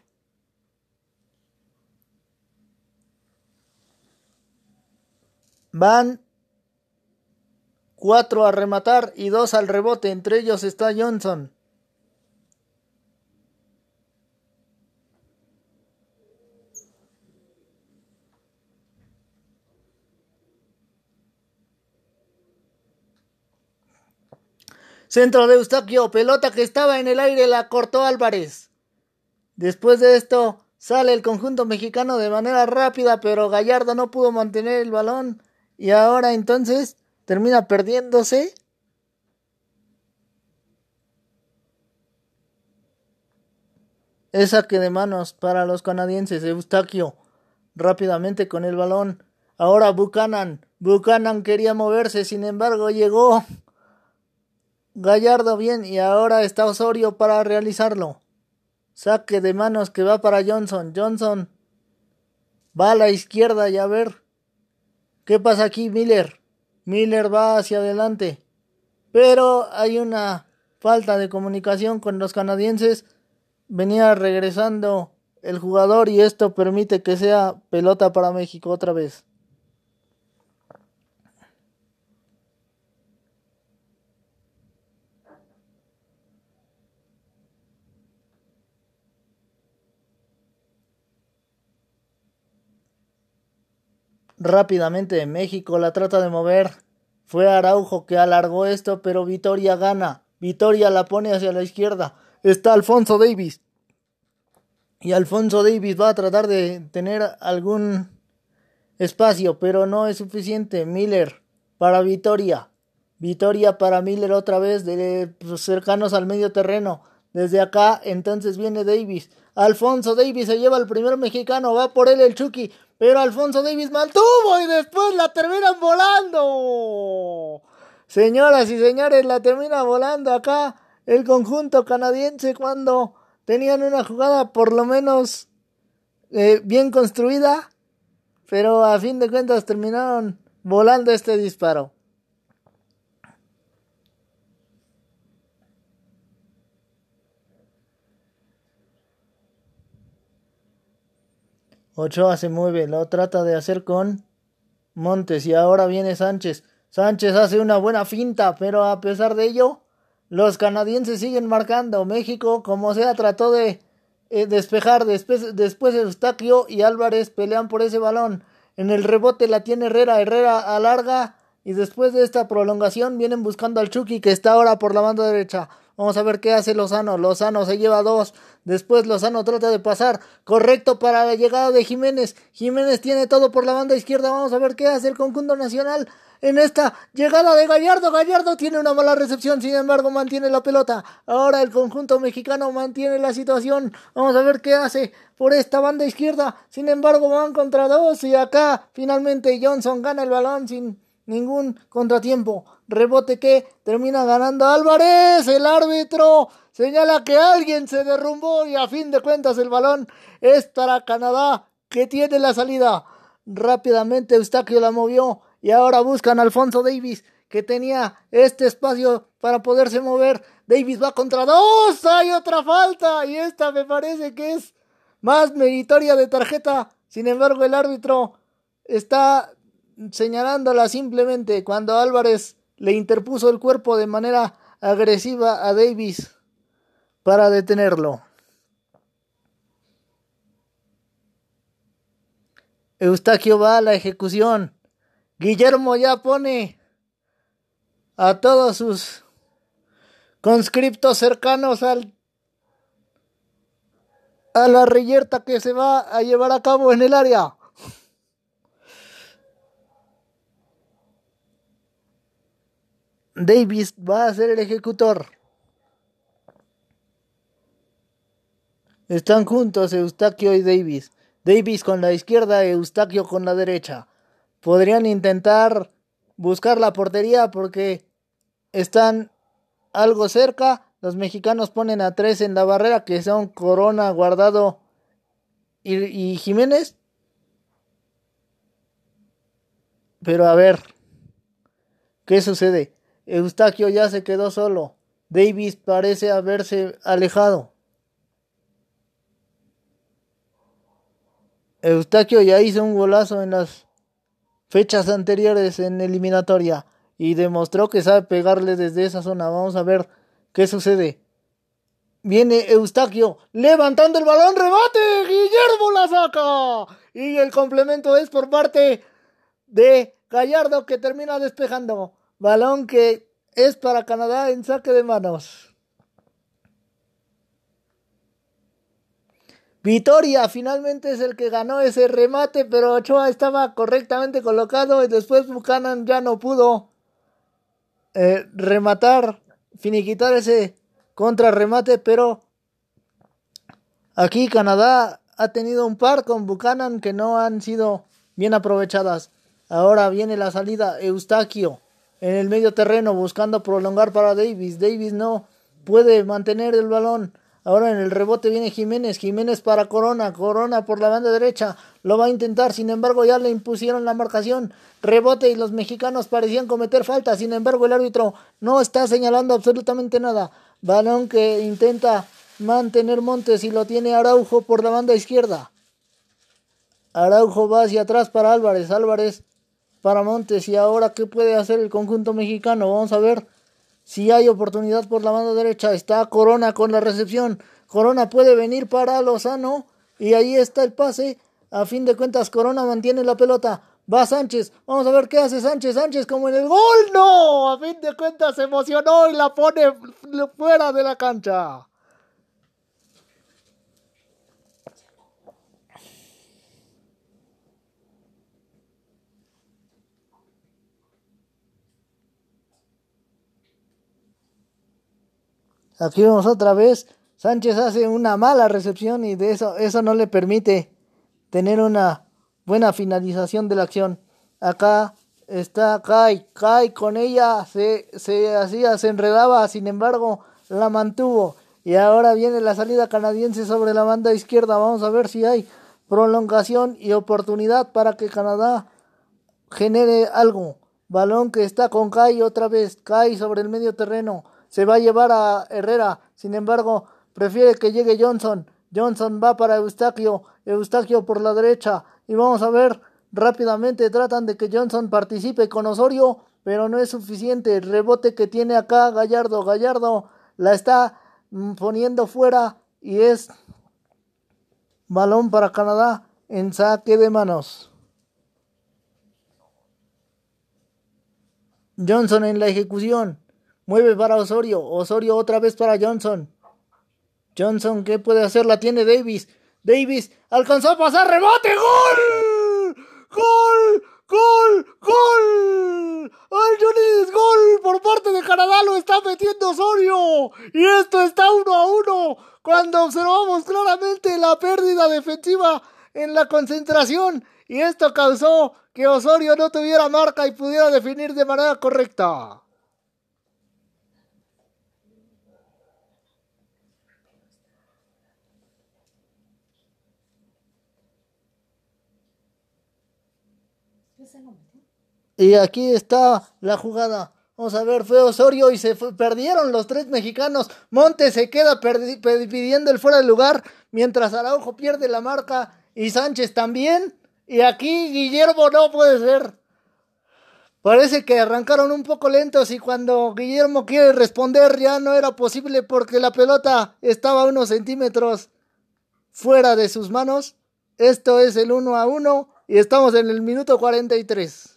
Van cuatro a rematar y dos al rebote. Entre ellos está Johnson. Centro de Eustaquio, pelota que estaba en el aire, la cortó Álvarez. Después de esto, sale el conjunto mexicano de manera rápida, pero Gallardo no pudo mantener el balón. Y ahora entonces termina perdiéndose. Es saque de manos para los canadienses. Eustaquio rápidamente con el balón. Ahora Buchanan. Buchanan quería moverse, sin embargo llegó Gallardo bien y ahora está Osorio para realizarlo. Saque de manos que va para Johnson. Johnson va a la izquierda y a ver qué pasa aquí Miller. Miller va hacia adelante. Pero hay una falta de comunicación con los canadienses. Venía regresando el jugador y esto permite que sea pelota para México otra vez. Rápidamente México, la trata de mover. Fue Araujo que alargó esto, pero Vitoria gana. Vitoria la pone hacia la izquierda. Está Alfonso Davis. Y Alfonso Davis va a tratar de tener algún espacio, pero no es suficiente. Miller para Vitoria. Vitoria para Miller otra vez, de, pues, cercanos al medio terreno. Desde acá, entonces viene Davis. Alfonso Davis se lleva al primer mexicano, va por él el Chucky. Pero Alfonso Davis mantuvo y después la terminan volando. Señoras y señores, la termina volando acá el conjunto canadiense cuando tenían una jugada por lo menos eh, bien construida. Pero a fin de cuentas terminaron volando este disparo. Ochoa se mueve, lo trata de hacer con Montes y ahora viene Sánchez. Sánchez hace una buena finta, pero a pesar de ello, los canadienses siguen marcando. México, como sea, trató de eh, despejar. Después, después Eustaquio y Álvarez pelean por ese balón. En el rebote la tiene Herrera. Herrera alarga. Y después de esta prolongación vienen buscando al Chucky que está ahora por la banda derecha. Vamos a ver qué hace Lozano. Lozano se lleva dos. Después Lozano trata de pasar. Correcto para la llegada de Jiménez. Jiménez tiene todo por la banda izquierda. Vamos a ver qué hace el conjunto nacional en esta llegada de Gallardo. Gallardo tiene una mala recepción, sin embargo mantiene la pelota. Ahora el conjunto mexicano mantiene la situación. Vamos a ver qué hace por esta banda izquierda. Sin embargo van contra dos y acá finalmente Johnson gana el balón sin ningún contratiempo. Rebote que termina ganando Álvarez. El árbitro señala que alguien se derrumbó y a fin de cuentas el balón es para Canadá que tiene la salida. Rápidamente Eustaquio la movió y ahora buscan a Alfonso Davis que tenía este espacio para poderse mover. Davis va contra dos. Hay otra falta y esta me parece que es más meritoria de tarjeta. Sin embargo, el árbitro está señalándola simplemente cuando Álvarez le interpuso el cuerpo de manera agresiva a Davis para detenerlo. Eustaquio va a la ejecución. Guillermo ya pone a todos sus conscriptos cercanos al a la reyerta que se va a llevar a cabo en el área. Davis va a ser el ejecutor. Están juntos Eustaquio y Davis. Davis con la izquierda, Eustaquio con la derecha podrían intentar buscar la portería porque están algo cerca. Los mexicanos ponen a tres en la barrera que son Corona, Guardado y, Jiménez. Pero a ver, ¿qué sucede? Eustaquio ya se quedó solo. Davis parece haberse alejado. Eustaquio ya hizo un golazo en las fechas anteriores en eliminatoria y demostró que sabe pegarle desde esa zona. Vamos a ver qué sucede. Viene Eustaquio levantando el balón, rebate, Guillermo la saca. Y el complemento es por parte de Gallardo que termina despejando. Balón que es para Canadá en saque de manos. Vitoria finalmente es el que ganó ese remate, pero Ochoa estaba correctamente colocado y después Buchanan ya no pudo eh, rematar, finiquitar ese contrarremate, pero aquí Canadá ha tenido un par con Buchanan que no han sido bien aprovechadas. Ahora viene la salida Eustaquio en el medio terreno buscando prolongar para Davis. Davis no puede mantener el balón. Ahora en el rebote viene Jiménez, Jiménez para Corona, Corona por la banda derecha, lo va a intentar, sin embargo ya le impusieron la marcación, rebote y los mexicanos parecían cometer falta, sin embargo el árbitro no está señalando absolutamente nada. Balón que intenta mantener Montes y lo tiene Araujo por la banda izquierda. Araujo va hacia atrás para Álvarez, Álvarez para Montes y ahora qué puede hacer el conjunto mexicano, vamos a ver. Si hay oportunidad por la mano derecha, está Corona con la recepción. Corona puede venir para Lozano y ahí está el pase. A fin de cuentas, Corona mantiene la pelota. Va Sánchez. Vamos a ver qué hace Sánchez. Sánchez como en el gol. No. A fin de cuentas se emocionó y la pone fuera de la cancha. Aquí vemos otra vez. Sánchez hace una mala recepción y de eso, eso no le permite tener una buena finalización de la acción. Acá está Kai. Kai con ella se, se hacía, se enredaba, sin embargo, la mantuvo. Y ahora viene la salida canadiense sobre la banda izquierda. Vamos a ver si hay prolongación y oportunidad para que Canadá genere algo. Balón que está con Kai otra vez. Kai sobre el medio terreno se va a llevar a Herrera. Sin embargo, prefiere que llegue Johnson. Johnson va para Eustaquio, Eustaquio por la derecha. Y vamos a ver, rápidamente tratan de que Johnson participe con Osorio, pero no es suficiente. El rebote que tiene acá Gallardo, Gallardo la está mm, poniendo fuera y es balón para Canadá en saque de manos. Johnson en la ejecución. Mueve para Osorio. Osorio otra vez para Johnson. Johnson, ¿qué puede hacer? La tiene Davis. Davis alcanzó a pasar rebote. ¡Gol! ¡Gol! ¡Gol! ¡Gol! ¡Ay, Johnny! ¡Gol! Por parte de Canadá lo está metiendo Osorio. Y esto está uno a uno. Cuando observamos claramente la pérdida defensiva en la concentración. Y esto causó que Osorio no tuviera marca y pudiera definir de manera correcta. Y aquí está la jugada. Vamos a ver, fue Osorio y se perdieron los tres mexicanos. Montes se queda pidiendo el fuera de lugar, mientras Araujo pierde la marca y Sánchez también. Y aquí Guillermo no puede ser. Parece que arrancaron un poco lentos y cuando Guillermo quiere responder ya no era posible porque la pelota estaba unos centímetros fuera de sus manos. Esto es el 1 a 1 y estamos en el minuto 43.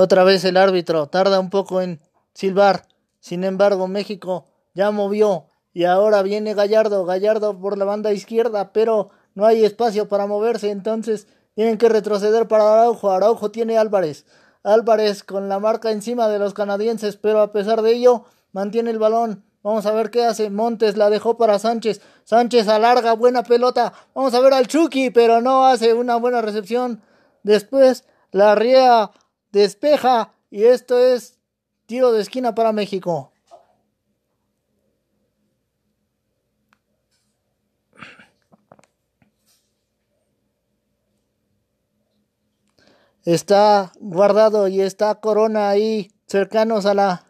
Otra vez el árbitro tarda un poco en silbar. Sin embargo, México ya movió y ahora viene Gallardo, Gallardo por la banda izquierda, pero no hay espacio para moverse, entonces tienen que retroceder para Araujo. Araujo tiene Álvarez. Álvarez con la marca encima de los canadienses, pero a pesar de ello mantiene el balón. Vamos a ver qué hace. Montes la dejó para Sánchez. Sánchez alarga, buena pelota. Vamos a ver al Chucky, pero no hace una buena recepción. Después la ría despeja y esto es tiro de esquina para México. Está guardado y está Corona ahí cercanos a la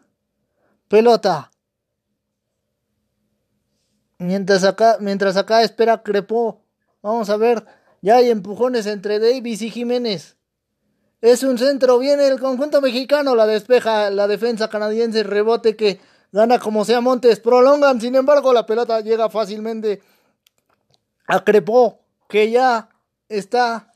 pelota. Mientras acá, mientras acá espera Crepó. Vamos a ver. Ya hay empujones entre Davis y Jiménez. Es un centro, viene el conjunto mexicano, la despeja la defensa canadiense, rebote que gana como sea Montes, prolongan, sin embargo la pelota llega fácilmente a Crepó, que ya está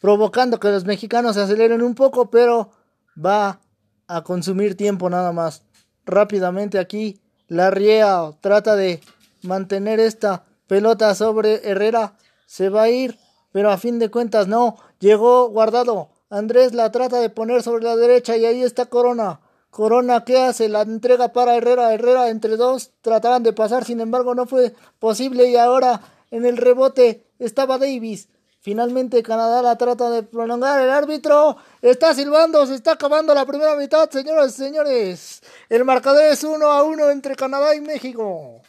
provocando que los mexicanos se aceleren un poco, pero va a consumir tiempo nada más. Rápidamente aquí la Riea trata de mantener esta pelota sobre Herrera, se va a ir, pero a fin de cuentas no, Llegó guardado. Andrés la trata de poner sobre la derecha y ahí está Corona. Corona, ¿qué hace? La entrega para Herrera. Herrera entre dos trataban de pasar, sin embargo no fue posible y ahora en el rebote estaba Davis. Finalmente Canadá la trata de prolongar. El árbitro está silbando, se está acabando la primera mitad, señoras y señores. El marcador es uno a uno entre Canadá y México.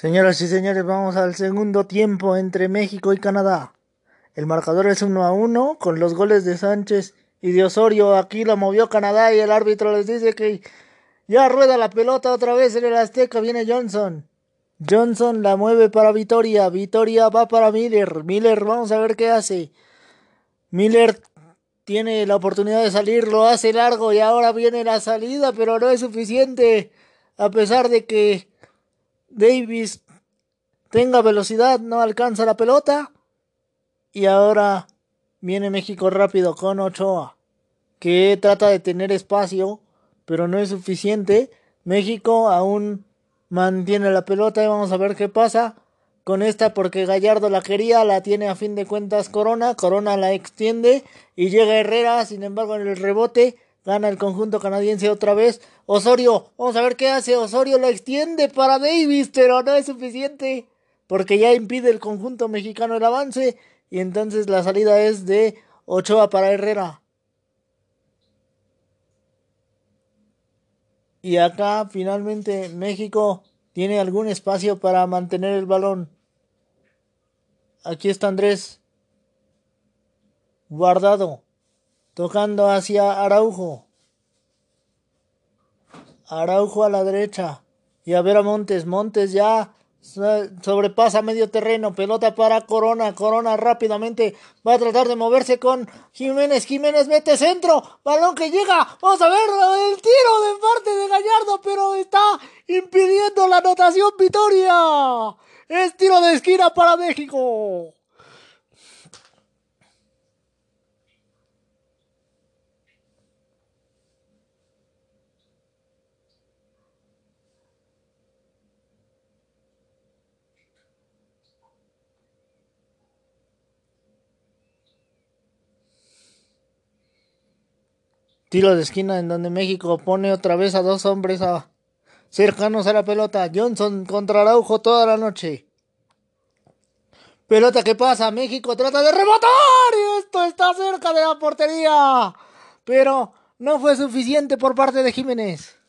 Señoras y señores, vamos al segundo tiempo entre México y Canadá. El marcador es 1 a 1 con los goles de Sánchez y de Osorio. Aquí la movió Canadá y el árbitro les dice que ya rueda la pelota otra vez en el Azteca. Viene Johnson. Johnson la mueve para Vitoria. Vitoria va para Miller. Miller, vamos a ver qué hace. Miller tiene la oportunidad de salir, lo hace largo y ahora viene la salida, pero no es suficiente. A pesar de que Davis tenga velocidad, no alcanza la pelota. Y ahora viene México rápido con Ochoa, que trata de tener espacio, pero no es suficiente. México aún mantiene la pelota y vamos a ver qué pasa con esta porque Gallardo la quería, la tiene a fin de cuentas Corona, Corona la extiende y llega Herrera, sin embargo en el rebote gana el conjunto canadiense otra vez. Osorio, vamos a ver qué hace, Osorio la extiende para Davis, pero no es suficiente porque ya impide el conjunto mexicano el avance y entonces la salida es de Ochoa para Herrera. Y acá finalmente México tiene algún espacio para mantener el balón. Aquí está Andrés. Guardado. Tocando hacia Araujo. Araujo a la derecha. Y a ver a Montes. Montes ya sobrepasa medio terreno, pelota para Corona, Corona rápidamente va a tratar de moverse con Jiménez, Jiménez mete centro, balón que llega, vamos a ver el tiro de parte de Gallardo, pero está impidiendo la anotación Vitoria, es tiro de esquina para México. Tiro de esquina en donde México pone otra vez a dos hombres a, cercanos a la pelota. Johnson contra Araujo toda la noche. Pelota que pasa, México trata de rematar y esto está cerca de la portería. Pero no fue suficiente por parte de Jiménez.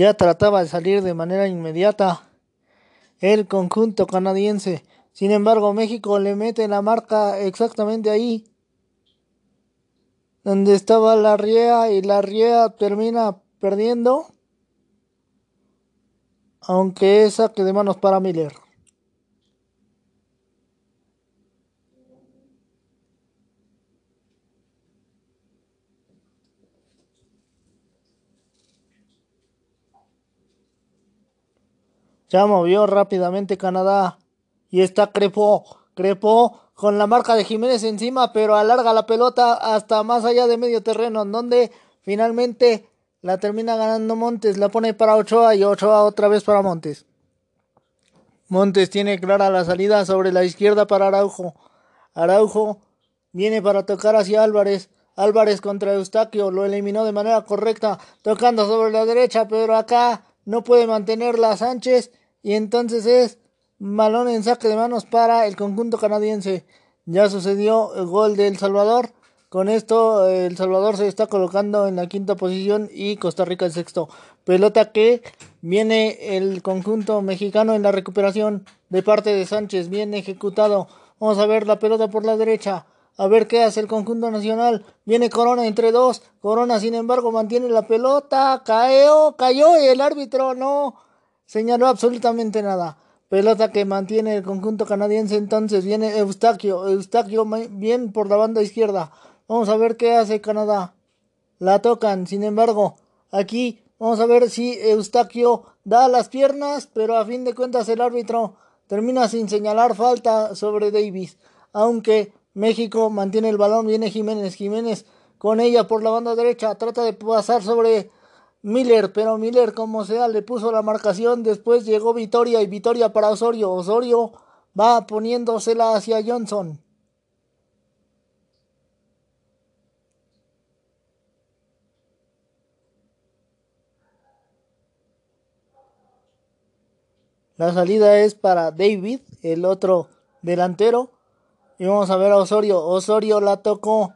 Ya trataba de salir de manera inmediata el conjunto canadiense. Sin embargo, México le mete la marca exactamente ahí donde estaba la Riea y la Riea termina perdiendo, aunque es saque de manos para Miller. Ya movió rápidamente Canadá. Y está Crepó. Crepó con la marca de Jiménez encima, pero alarga la pelota hasta más allá de medio terreno, en donde finalmente la termina ganando Montes. La pone para Ochoa y Ochoa otra vez para Montes. Montes tiene clara la salida sobre la izquierda para Araujo. Araujo viene para tocar hacia Álvarez. Álvarez contra Eustaquio lo eliminó de manera correcta, tocando sobre la derecha, pero acá no puede mantenerla Sánchez y entonces es balón en saque de manos para el conjunto canadiense. Ya sucedió el gol de El Salvador. Con esto El Salvador se está colocando en la quinta posición y Costa Rica en sexto. Pelota que viene el conjunto mexicano en la recuperación de parte de Sánchez. Bien ejecutado. Vamos a ver la pelota por la derecha. A ver qué hace el conjunto nacional. Viene Corona entre dos. Corona, sin embargo, mantiene la pelota. Caeo, cayó y el árbitro no señaló absolutamente nada. Pelota que mantiene el conjunto canadiense. Entonces viene Eustaquio. Eustaquio bien por la banda izquierda. Vamos a ver qué hace Canadá. La tocan. Sin embargo, aquí vamos a ver si Eustaquio da las piernas. Pero a fin de cuentas el árbitro termina sin señalar falta sobre Davis. Aunque México mantiene el balón. Viene Jiménez. Jiménez con ella por la banda derecha. Trata de pasar sobre Miller, pero Miller como sea le puso la marcación, después llegó Vitoria y Vitoria para Osorio, Osorio va poniéndosela hacia Johnson. La salida es para David, el otro delantero. Y vamos a ver a Osorio. Osorio la tocó.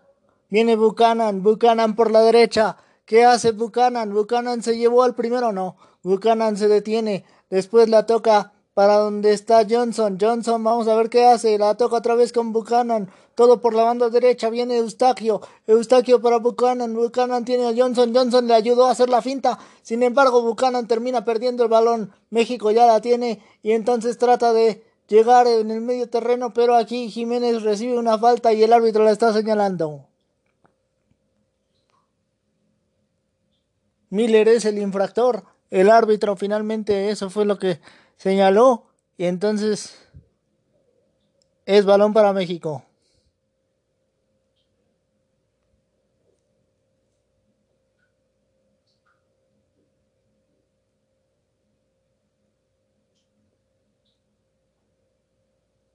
Viene Buchanan. Buchanan por la derecha. ¿Qué hace Buchanan? Buchanan se llevó al primero, no. Buchanan se detiene. Después la toca para donde está Johnson. Johnson, vamos a ver qué hace. La toca otra vez con Buchanan. Todo por la banda derecha. Viene Eustaquio. Eustaquio para Buchanan. Buchanan tiene a Johnson. Johnson le ayudó a hacer la finta. Sin embargo, Buchanan termina perdiendo el balón. México ya la tiene. Y entonces trata de llegar en el medio terreno. Pero aquí Jiménez recibe una falta y el árbitro la está señalando. Miller es el infractor. El árbitro finalmente eso fue lo que señaló. Y entonces es balón para México.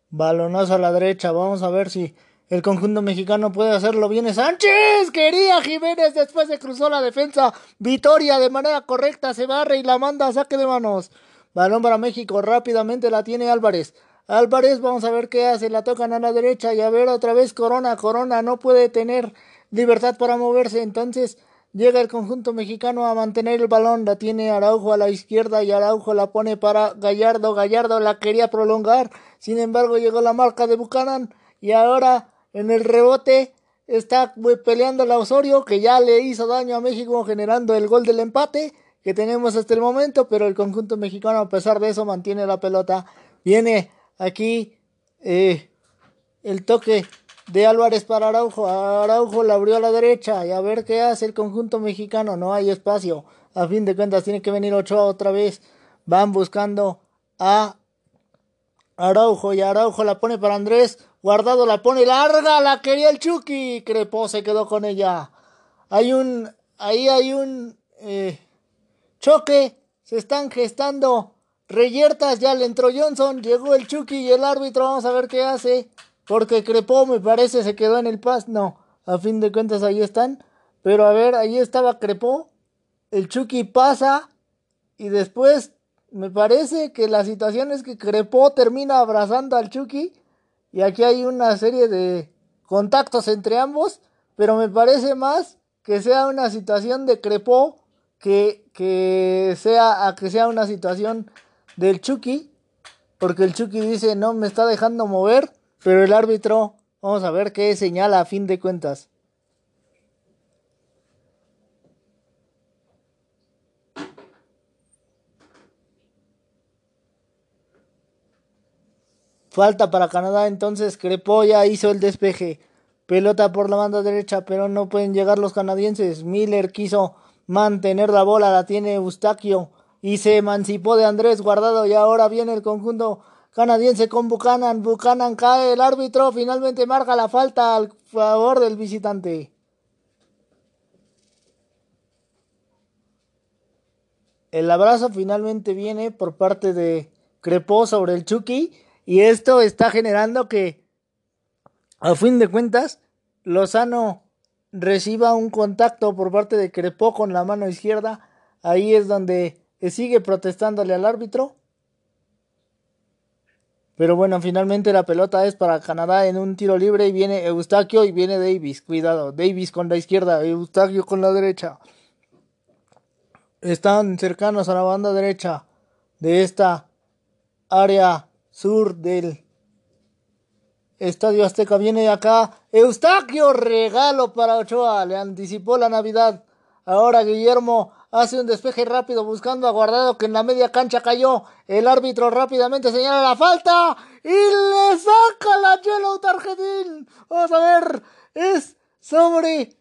Balonazo a la derecha. Vamos a ver si El conjunto mexicano puede hacerlo. Viene Sánchez. Quería Jiménez. Después se cruzó la defensa. Vitoria de manera correcta. Se barre y la manda a saque de manos. Balón para México. Rápidamente la tiene Álvarez. Álvarez, vamos a ver qué hace. La tocan a la derecha. Y a ver otra vez Corona. Corona no puede tener libertad para moverse. Entonces llega el conjunto mexicano a mantener el balón. La tiene Araujo a la izquierda. Y Araujo la pone para Gallardo. Gallardo la quería prolongar. Sin embargo, llegó la marca de Buchanan. Y ahora en el rebote está peleando la Osorio, que ya le hizo daño a México generando el gol del empate que tenemos hasta el momento, pero el conjunto mexicano a pesar de eso mantiene la pelota. Viene aquí eh, el toque de Álvarez para Araujo. Araujo la abrió a la derecha y a ver qué hace el conjunto mexicano. No hay espacio. A fin de cuentas tiene que venir Ochoa otra vez. Van buscando a Araujo y Araujo la pone para Andrés. Guardado la pone larga, la quería el Chucky. Crepó se quedó con ella. Hay un. Ahí hay un eh, choque. Se están gestando reyertas. Ya le entró Johnson. Llegó el Chucky y el árbitro. Vamos a ver qué hace. Porque Crepó, me parece, se quedó en el pas. No, a fin de cuentas ahí están. Pero a ver, ahí estaba Crepó. El Chucky pasa. Y después me parece que la situación es que Crepó termina abrazando al Chucky y aquí hay una serie de contactos entre ambos, pero me parece más que sea una situación de Crepó que, que sea a que sea una situación del Chucky, porque el Chucky dice no me está dejando mover, pero el árbitro, vamos a ver qué señala a fin de cuentas. Falta para Canadá, entonces Crepo ya hizo el despeje. Pelota por la banda derecha, pero no pueden llegar los canadienses. Miller quiso mantener la bola, la tiene Eustaquio y se emancipó de Andrés Guardado y ahora viene el conjunto canadiense con Buchanan. Buchanan cae, el árbitro finalmente marca la falta al favor del visitante. El abrazo finalmente viene por parte de Crepó sobre el Chucky y esto está generando que, a fin de cuentas, Lozano reciba un contacto por parte de Crepó con la mano izquierda. Ahí es donde sigue protestándole al árbitro. Pero bueno, finalmente la pelota es para Canadá en un tiro libre y viene Eustaquio y viene Davis. Cuidado, Davis con la izquierda, Eustaquio con la derecha. Están cercanos a la banda derecha de esta área sur del Estadio Azteca. Viene acá Eustaquio, regalo para Ochoa, le anticipó la Navidad. Ahora Guillermo hace un despeje rápido buscando a Guardado que en la media cancha cayó. El árbitro rápidamente señala la falta y le saca la yellow tarjetín. Vamos a ver, es sobre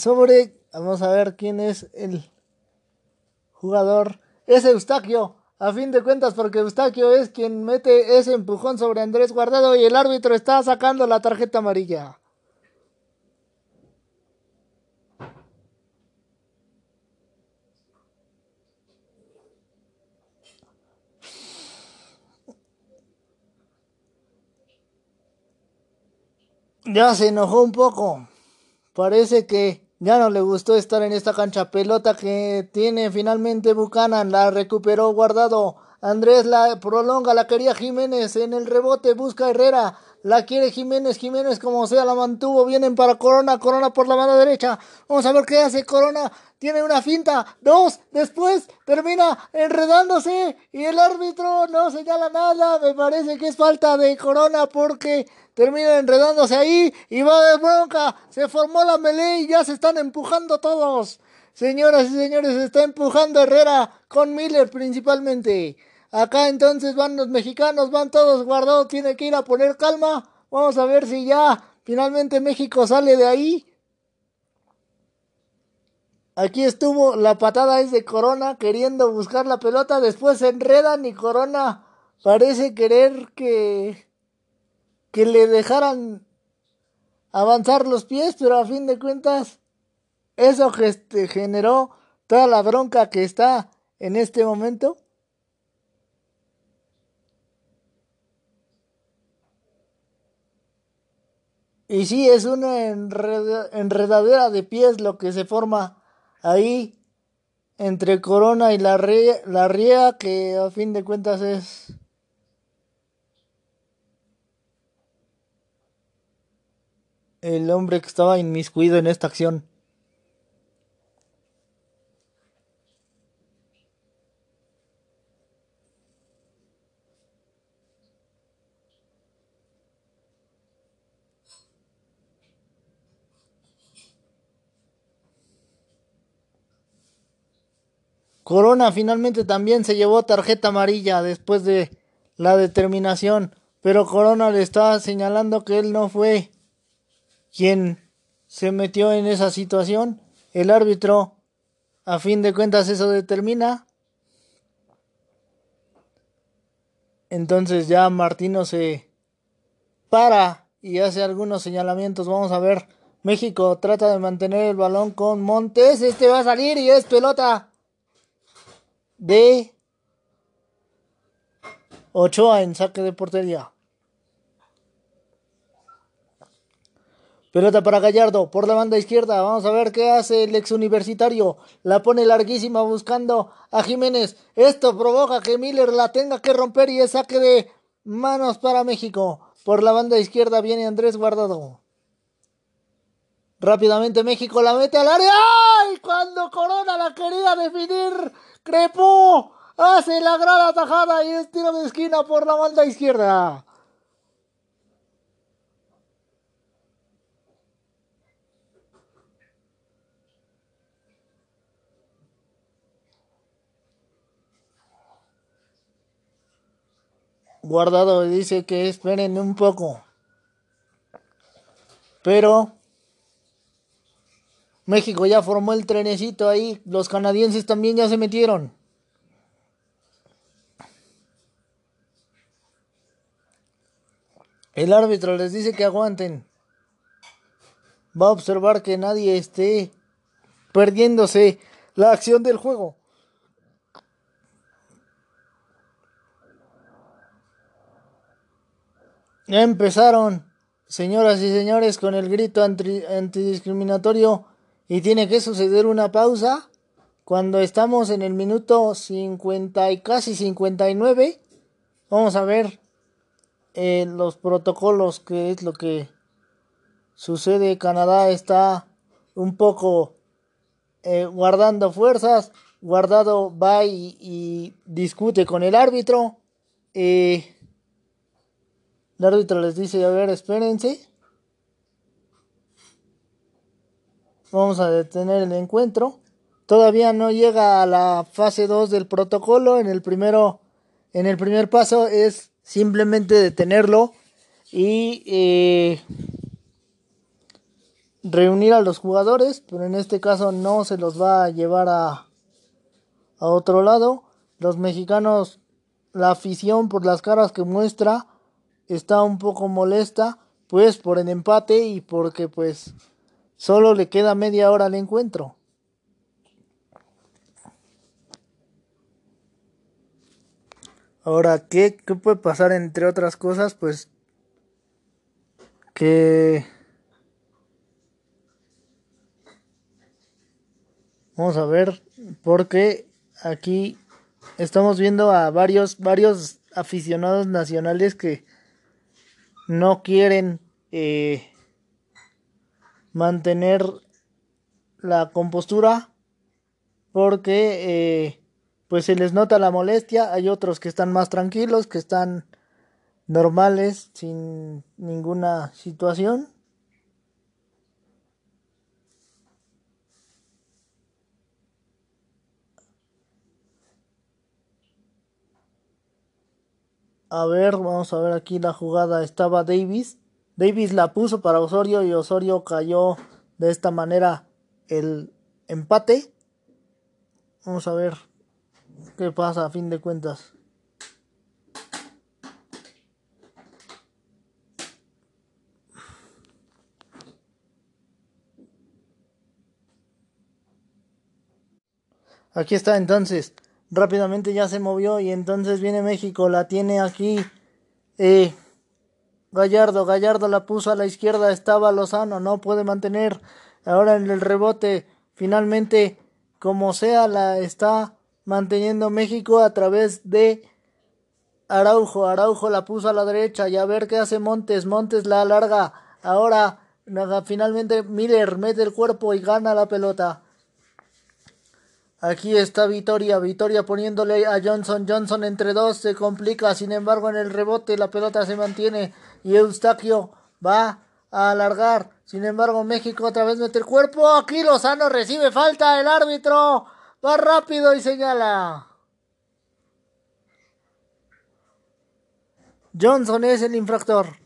sobre vamos a ver quién es el jugador. Es Eustaquio. A fin de cuentas, porque Eustaquio es quien mete ese empujón sobre Andrés Guardado y el árbitro está sacando la tarjeta amarilla. Ya se enojó un poco. Parece que ya no le gustó estar en esta cancha. Pelota que tiene finalmente Buchanan. La recuperó guardado. Andrés la prolonga. La quería Jiménez. En el rebote busca Herrera. La quiere Jiménez. Jiménez como sea la mantuvo. Vienen para Corona. Corona por la mano derecha. Vamos a ver qué hace Corona. Tiene una finta. Dos. Después termina enredándose. Y el árbitro no señala nada. Me parece que es falta de Corona porque termina enredándose ahí y va de bronca. Se formó la melee y ya se están empujando todos. Señoras y señores, se está empujando Herrera con Miller principalmente. Acá entonces van los mexicanos, van todos guardados, tiene que ir a poner calma. Vamos a ver si ya finalmente México sale de ahí. Aquí estuvo, la patada es de Corona queriendo buscar la pelota, después se enredan y Corona parece querer que que le dejaran avanzar los pies, pero a fin de cuentas eso generó toda la bronca que está en este momento. Y sí, es una enredadera de pies lo que se forma ahí entre Corona y la, la Ría, que a fin de cuentas es el hombre que estaba inmiscuido en esta acción. Corona finalmente también se llevó tarjeta amarilla después de la determinación, pero Corona le está señalando que él no fue quien se metió en esa situación. El árbitro, a fin de cuentas, eso determina. Entonces ya Martino se para y hace algunos señalamientos. Vamos a ver. México trata de mantener el balón con Montes. Este va a salir y es pelota de Ochoa en saque de portería. Pelota para Gallardo por la banda izquierda. Vamos a ver qué hace el ex universitario. La pone larguísima buscando a Jiménez. Esto provoca que Miller la tenga que romper y es saque de manos para México. Por la banda izquierda viene Andrés Guardado. Rápidamente México la mete al área. ¡Ay! Cuando Corona la quería definir Crepó hace la gran atajada y es tiro de esquina por la banda izquierda. Guardado dice que esperen un poco. Pero México ya formó el trenecito ahí. Los canadienses también ya se metieron. El árbitro les dice que aguanten. Va a observar que nadie esté perdiéndose la acción del juego. Empezaron, señoras y señores, con el grito antidiscriminatorio y tiene que suceder una pausa cuando estamos en el minuto 50 y casi 59. Vamos a ver eh, los protocolos, que es lo que sucede. Canadá está un poco eh, guardando fuerzas. Guardado va y, discute con el árbitro. Eh, el árbitro les dice, a ver, espérense. Vamos a detener el encuentro. Todavía no llega a la fase 2 del protocolo. En el primero, en el primer paso es simplemente detenerlo y eh, reunir a los jugadores, pero en este caso no se los va a llevar a, a otro lado. Los mexicanos, la afición por las caras que muestra está un poco molesta, pues por el empate y porque pues Solo le queda media hora al encuentro. Ahora, ¿qué, ¿qué, puede pasar entre otras cosas? Pues que... Vamos a ver, porque aquí estamos viendo a varios, varios aficionados nacionales que no quieren eh, mantener la compostura porque eh, pues se les nota la molestia. Hay otros que están más tranquilos que están normales sin ninguna situación. A ver vamos a ver aquí la jugada. Estaba Davis Davis la puso para Osorio y Osorio cayó de esta manera el empate. Vamos a ver qué pasa a fin de cuentas. Aquí está entonces. Rápidamente ya se movió y entonces viene México. La tiene aquí. Eh, Gallardo, Gallardo la puso a la izquierda, estaba Lozano, no puede mantener. Ahora en el rebote, finalmente, como sea, la está manteniendo México a través de Araujo. Araujo la puso a la derecha y a ver qué hace Montes. Montes la alarga. Ahora finalmente Miller mete el cuerpo y gana la pelota. Aquí está Vitoria, Vitoria poniéndole a Johnson, Johnson entre dos se complica, sin embargo en el rebote la pelota se mantiene y Eustaquio va a alargar, sin embargo México otra vez mete el cuerpo, aquí Lozano recibe falta, el árbitro va rápido y señala. Johnson es el infractor.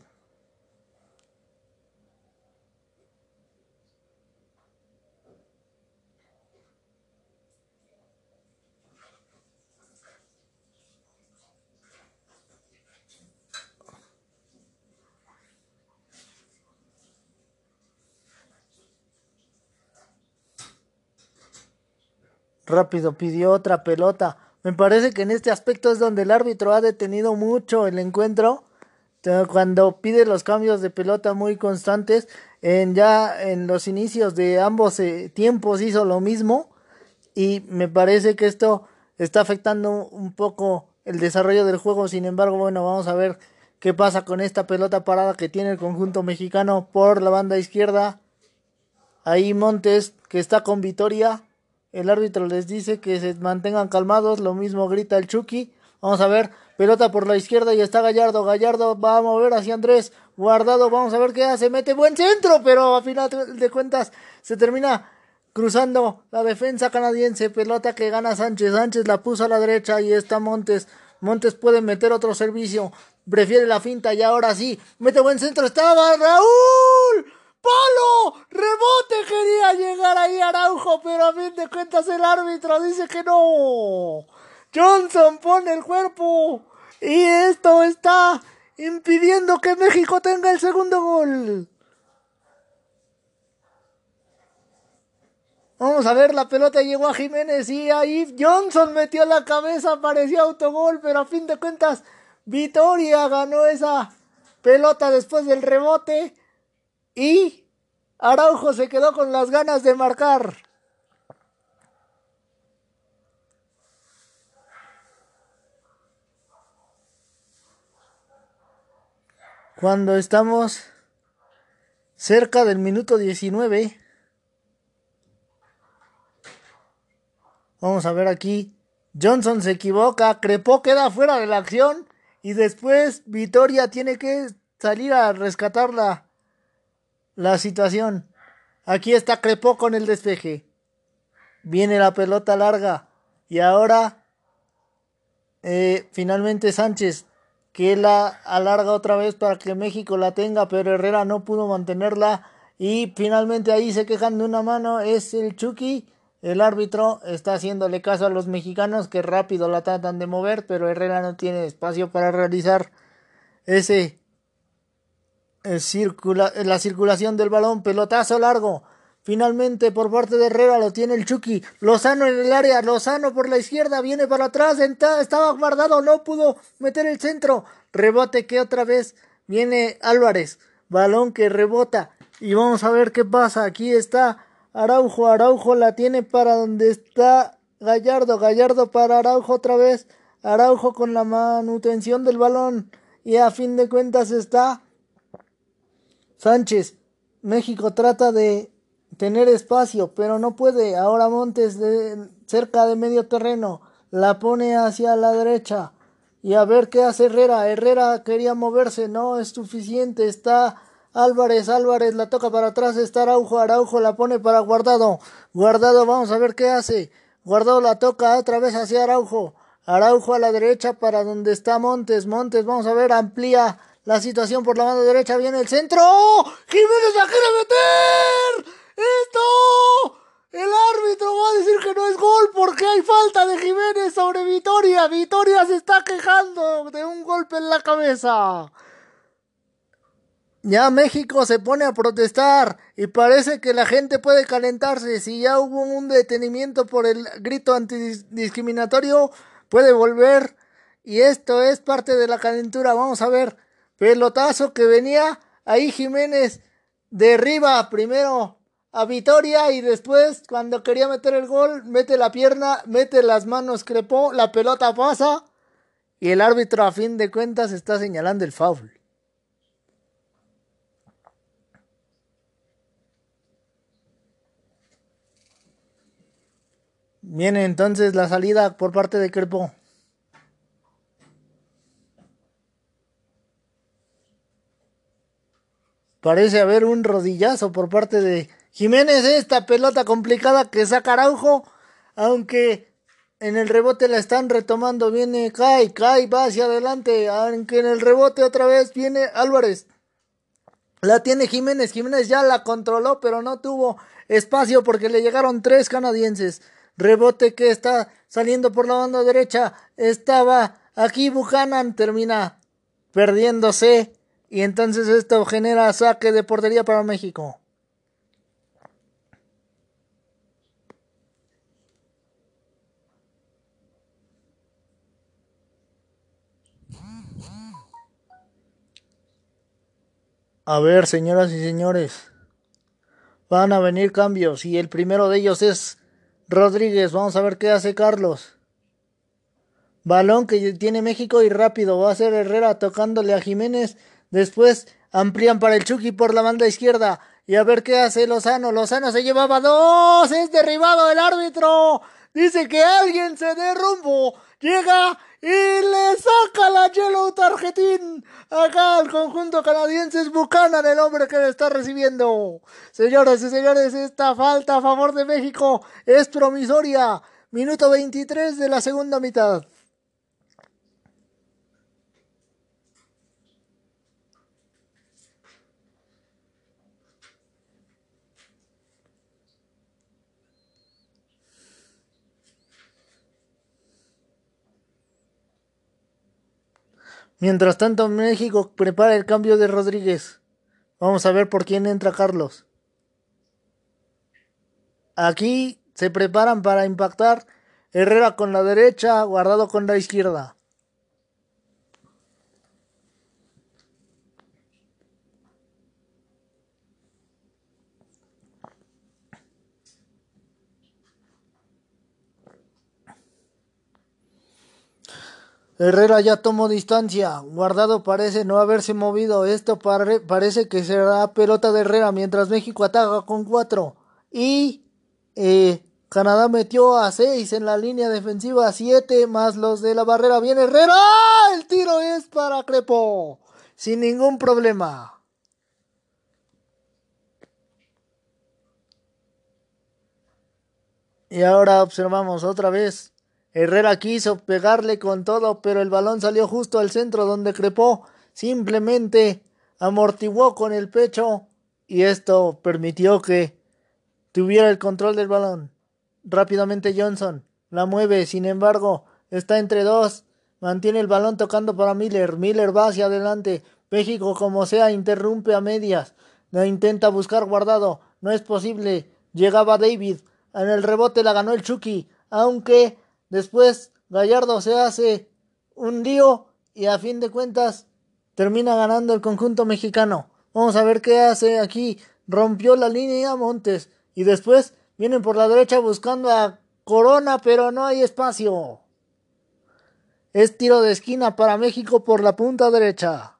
Rápido pidió otra pelota. Me parece que en este aspecto es donde el árbitro ha detenido mucho el encuentro. Cuando pide los cambios de pelota muy constantes, en ya en los inicios de ambos eh, tiempos hizo lo mismo y me parece que esto está afectando un poco el desarrollo del juego. Sin embargo, bueno, vamos a ver qué pasa con esta pelota parada que tiene el conjunto mexicano por la banda izquierda. Ahí Montes que está con Vitoria el árbitro les dice que se mantengan calmados. Lo mismo grita el Chucky. Vamos a ver. Pelota por la izquierda y está Gallardo. Gallardo va a mover hacia Andrés. Guardado. Vamos a ver qué hace. Mete buen centro. Pero a final de cuentas se termina cruzando la defensa canadiense. Pelota que gana Sánchez. Sánchez la puso a la derecha y está Montes. Montes puede meter otro servicio. Prefiere la finta y ahora sí. Mete buen centro. Estaba Raúl. ¡Palo! ¡Rebote! Quería llegar ahí Araujo, pero a fin de cuentas el árbitro dice que no. Johnson pone el cuerpo. Y esto está impidiendo que México tenga el segundo gol. Vamos a ver, la pelota llegó a Jiménez y ahí Johnson metió la cabeza, parecía autogol, pero a fin de cuentas Vitoria ganó esa pelota después del rebote y Araujo se quedó con las ganas de marcar. Cuando estamos cerca del minuto 19, vamos a ver aquí, Johnson se equivoca, Crepó queda fuera de la acción y después Vitoria tiene que salir a rescatarla la situación. Aquí está Crepó con el despeje. Viene la pelota larga. Y ahora eh, finalmente Sánchez que la alarga otra vez para que México la tenga, pero Herrera no pudo mantenerla. Y finalmente ahí se quejan de una mano. Es el Chucky. El árbitro está haciéndole caso a los mexicanos que rápido la tratan de mover, pero Herrera no tiene espacio para realizar ese circula, la circulación del balón, pelotazo largo. Finalmente por parte de Herrera lo tiene el Chucky. Lozano en el área, Lozano por la izquierda, viene para atrás, estaba guardado, no pudo meter el centro. Rebote que otra vez viene Álvarez. Balón que rebota. Y vamos a ver qué pasa. Aquí está Araujo, Araujo la tiene para donde está Gallardo, Gallardo para Araujo otra vez. Araujo con la manutención del balón. Y a fin de cuentas está Sánchez, México trata de tener espacio, pero no puede. Ahora Montes de, cerca de medio terreno la pone hacia la derecha. Y a ver qué hace Herrera. Herrera quería moverse, no es suficiente. Está Álvarez, Álvarez la toca para atrás. Está Araujo, Araujo la pone para Guardado. Guardado, vamos a ver qué hace. Guardado la toca otra vez hacia Araujo. Araujo a la derecha para donde está Montes. Montes, vamos a ver, amplía la situación por la mano derecha viene el centro. Jiménez la quiere meter. Esto. El árbitro va a decir que no es gol porque hay falta de Jiménez sobre Vitoria. Vitoria se está quejando de un golpe en la cabeza. Ya México se pone a protestar y parece que la gente puede calentarse. Si ya hubo un detenimiento por el grito antidiscriminatorio, puede volver. Y esto es parte de la calentura. Vamos a ver. Pelotazo que venía ahí Jiménez derriba primero a Vitoria y después cuando quería meter el gol mete la pierna, mete las manos, crepó, la pelota pasa y el árbitro a fin de cuentas está señalando el foul. Viene entonces la salida por parte de Crepó. Parece haber un rodillazo por parte de Jiménez. Esta pelota complicada que saca Araujo. Aunque en el rebote la están retomando. Viene Kai. Kai va hacia adelante. Aunque en el rebote otra vez viene Álvarez. La tiene Jiménez. Jiménez ya la controló, pero no tuvo espacio porque le llegaron tres canadienses. Rebote que está saliendo por la banda derecha. Estaba aquí Buchanan. Termina perdiéndose y entonces esto genera saque de portería para México. A ver, señoras y señores, van a venir cambios y el primero de ellos es Rodríguez. Vamos a ver qué hace Carlos. Balón que tiene México y rápido. Va a ser Herrera tocándole a Jiménez Después amplían para el Chucky por la banda izquierda. Y a ver qué hace Lozano. Lozano se llevaba dos. Es derribado el árbitro. Dice que alguien se derrumbo. Llega y le saca la yellow tarjetín. Acá al conjunto canadiense es Buchanan el hombre que le está recibiendo. Señoras y señores, esta falta a favor de México es promisoria. Minuto 23 de la segunda mitad. Mientras tanto, México prepara el cambio de Rodríguez. Vamos a ver por quién entra Carlos. Aquí se preparan para impactar Herrera con la derecha, Guardado con la izquierda. Herrera ya tomó distancia. Guardado parece no haberse movido. Esto parece que será pelota de Herrera mientras México ataca con cuatro. Y eh, Canadá metió a seis en la línea defensiva. Siete más los de la barrera. Viene Herrera. El tiro es para Crepo. Sin ningún problema. Y ahora observamos otra vez Herrera quiso pegarle con todo, pero el balón salió justo al centro donde crepó. Simplemente amortiguó con el pecho y esto permitió que tuviera el control del balón. Rápidamente Johnson la mueve, sin embargo, está entre dos. Mantiene el balón tocando para Miller. Miller va hacia adelante. México, como sea, interrumpe a medias. No intenta buscar guardado. No es posible. Llegaba David. En el rebote la ganó el Chucky. Aunque Después Gallardo se hace un lío y a fin de cuentas termina ganando el conjunto mexicano. Vamos a ver qué hace aquí. Rompió la línea Montes y después vienen por la derecha buscando a Corona, pero no hay espacio. Es tiro de esquina para México por la punta derecha.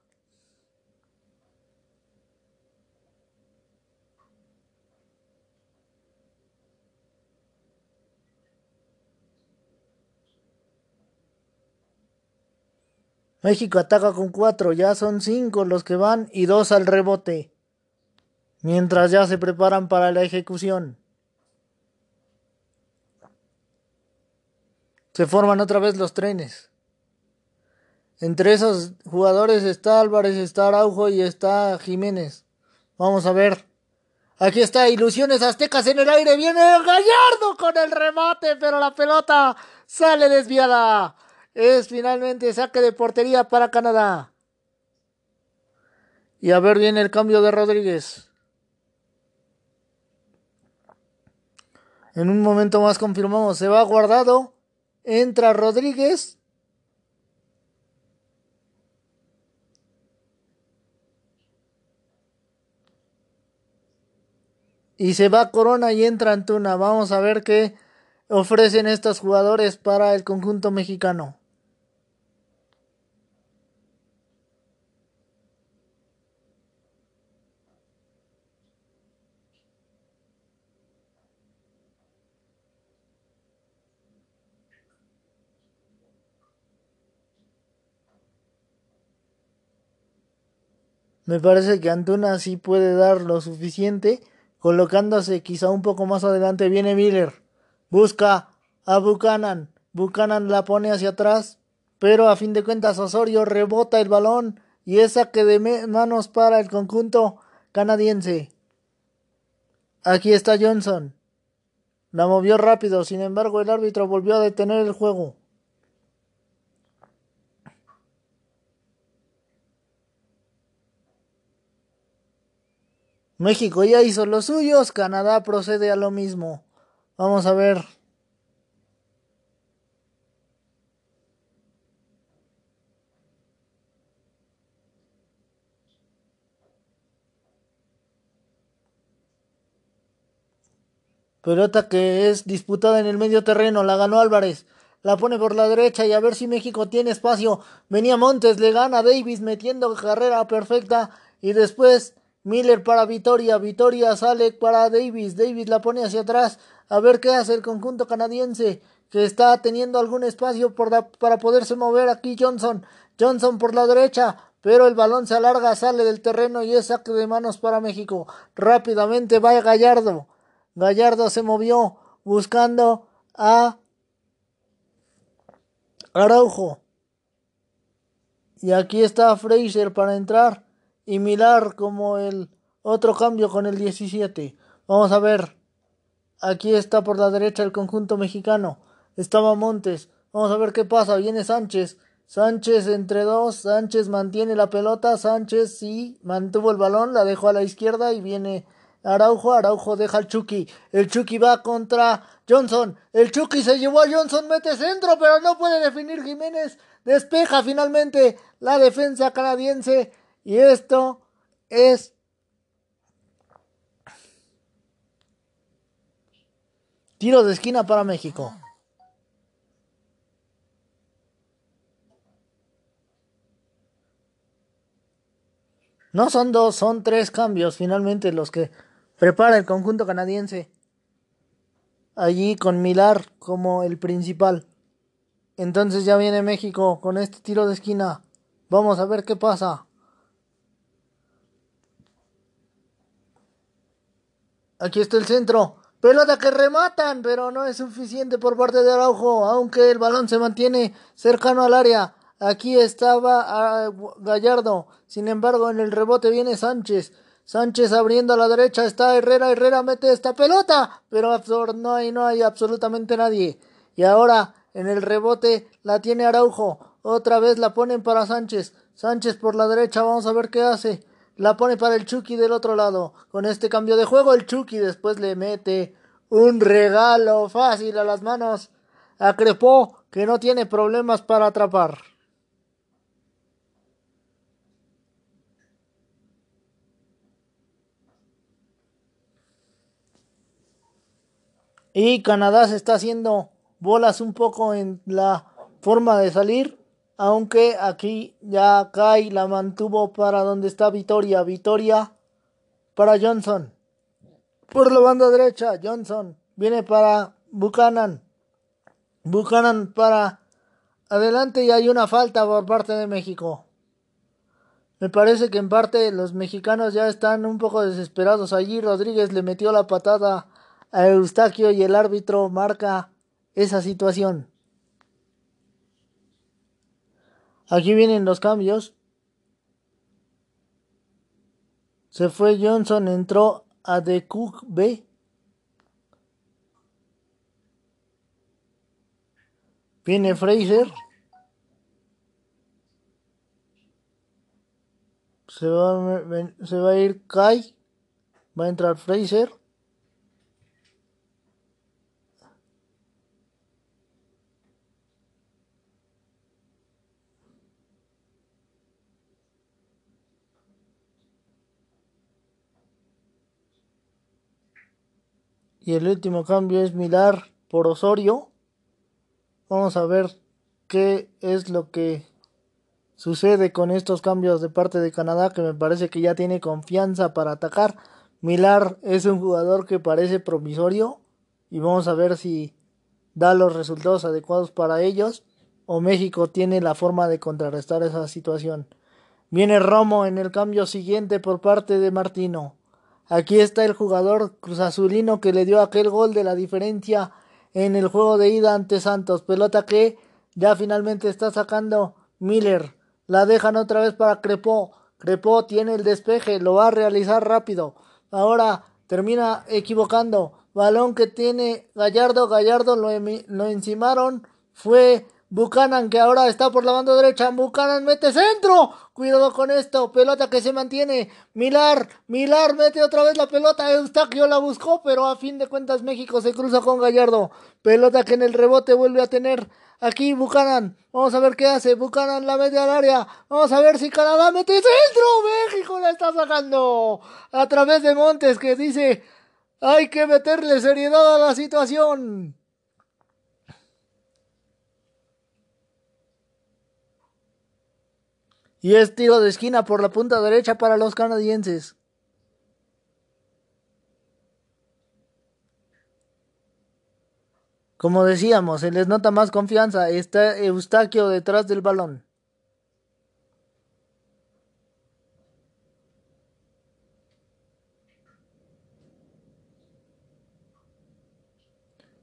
México ataca con cuatro, ya son cinco los que van y dos al rebote, mientras ya se preparan para la ejecución. Se forman otra vez los trenes. Entre esos jugadores está Álvarez, está Araujo y está Jiménez. Vamos a ver. Aquí está, Ilusiones Aztecas en el aire. Viene Gallardo con el remate, pero la pelota sale desviada es finalmente saque de portería para Canadá. Y a ver bien el cambio de Rodríguez. En un momento más confirmamos, se va guardado, entra Rodríguez. Y se va Corona y entra Antuna. Vamos a ver qué ofrecen estos jugadores para el conjunto mexicano. Me parece que Antuna sí puede dar lo suficiente, colocándose quizá un poco más adelante. Viene Miller, busca a Buchanan, Buchanan la pone hacia atrás, pero a fin de cuentas Osorio rebota el balón y es saque de manos para el conjunto canadiense. Aquí está Johnson. La movió rápido, sin embargo el árbitro volvió a detener el juego. México ya hizo los suyos, Canadá procede a lo mismo. Vamos a ver. Pelota que es disputada en el medio terreno, la ganó Álvarez. La pone por la derecha y a ver si México tiene espacio. Venía Montes, le gana Davis metiendo carrera perfecta y después Miller para Vitoria, Vitoria sale para Davis, Davis la pone hacia atrás, a ver qué hace el conjunto canadiense, que está teniendo algún espacio para poderse mover aquí Johnson, Johnson por la derecha, pero el balón se alarga, sale del terreno y es saque de manos para México. Rápidamente va Gallardo, Gallardo se movió buscando a Araujo. Y aquí está Fraser para entrar y mirar como el otro cambio con el 17. Vamos a ver. Aquí está por la derecha el conjunto mexicano. Estaba Montes. Vamos a ver qué pasa. Viene Sánchez. Sánchez entre dos. Sánchez mantiene la pelota. Sánchez sí mantuvo el balón. La dejó a la izquierda y viene Araujo. Araujo deja al Chucky. El Chucky va contra Johnson. El Chucky se llevó a Johnson. Mete centro, pero no puede definir Jiménez. Despeja finalmente la defensa canadiense. Y esto es tiro de esquina para México. No son dos, son tres cambios finalmente los que prepara el conjunto canadiense. Allí con Milar como el principal. Entonces ya viene México con este tiro de esquina. Vamos a ver qué pasa. Aquí está el centro. Pelota que rematan, pero no es suficiente por parte de Araujo, aunque el balón se mantiene cercano al área. Aquí estaba ah, Gallardo. Sin embargo, en el rebote viene Sánchez. Sánchez abriendo a la derecha está Herrera. Herrera mete esta pelota, pero no hay, no hay absolutamente nadie. Y ahora en el rebote la tiene Araujo. Otra vez la ponen para Sánchez. Sánchez por la derecha. Vamos a ver qué hace. La pone para el Chucky del otro lado. Con este cambio de juego, el Chucky después le mete un regalo fácil a las manos a Crepó, que no tiene problemas para atrapar. Y Canadá se está haciendo bolas un poco en la forma de salir aunque aquí ya Kai la mantuvo para donde está Vitoria. Vitoria para Johnson. Por la banda derecha, Johnson viene para Buchanan. Buchanan para adelante y hay una falta por parte de México. Me parece que en parte los mexicanos ya están un poco desesperados. Allí Rodríguez le metió la patada a Eustaquio y el árbitro marca esa situación. Aquí vienen los cambios. Se fue Johnson, entró a The Cook B. Viene Fraser. Se va, se va a ir Kai. Va a entrar Fraser. Y el último cambio es Milar por Osorio. Vamos a ver qué es lo que sucede con estos cambios de parte de Canadá, que me parece que ya tiene confianza para atacar. Milar es un jugador que parece promisorio y vamos a ver si da los resultados adecuados para ellos o México tiene la forma de contrarrestar esa situación. Viene Romo en el cambio siguiente por parte de Martino. Aquí está el jugador cruzazulino que le dio aquel gol de la diferencia en el juego de ida ante Santos. Pelota que ya finalmente está sacando Miller. La dejan otra vez para Crepó. Crepó tiene el despeje, lo va a realizar rápido. Ahora termina equivocando. Balón que tiene Gallardo. Gallardo lo, lo encimaron. Fue Buchanan que ahora está por la banda derecha. Buchanan mete centro. Cuidado con esto. Pelota que se mantiene. Milar. Milar mete otra vez la pelota. Eustaquio la buscó. Pero a fin de cuentas México se cruza con Gallardo. Pelota que en el rebote vuelve a tener Aquí Buchanan. Vamos a ver qué hace. Buchanan la mete al área. Vamos a ver si Canadá mete centro. México la está sacando. A través de Montes que dice. Hay que meterle seriedad a la situación. Y es tiro de esquina por la punta derecha para los canadienses. Como decíamos, se les nota más confianza. Está Eustaquio detrás del balón.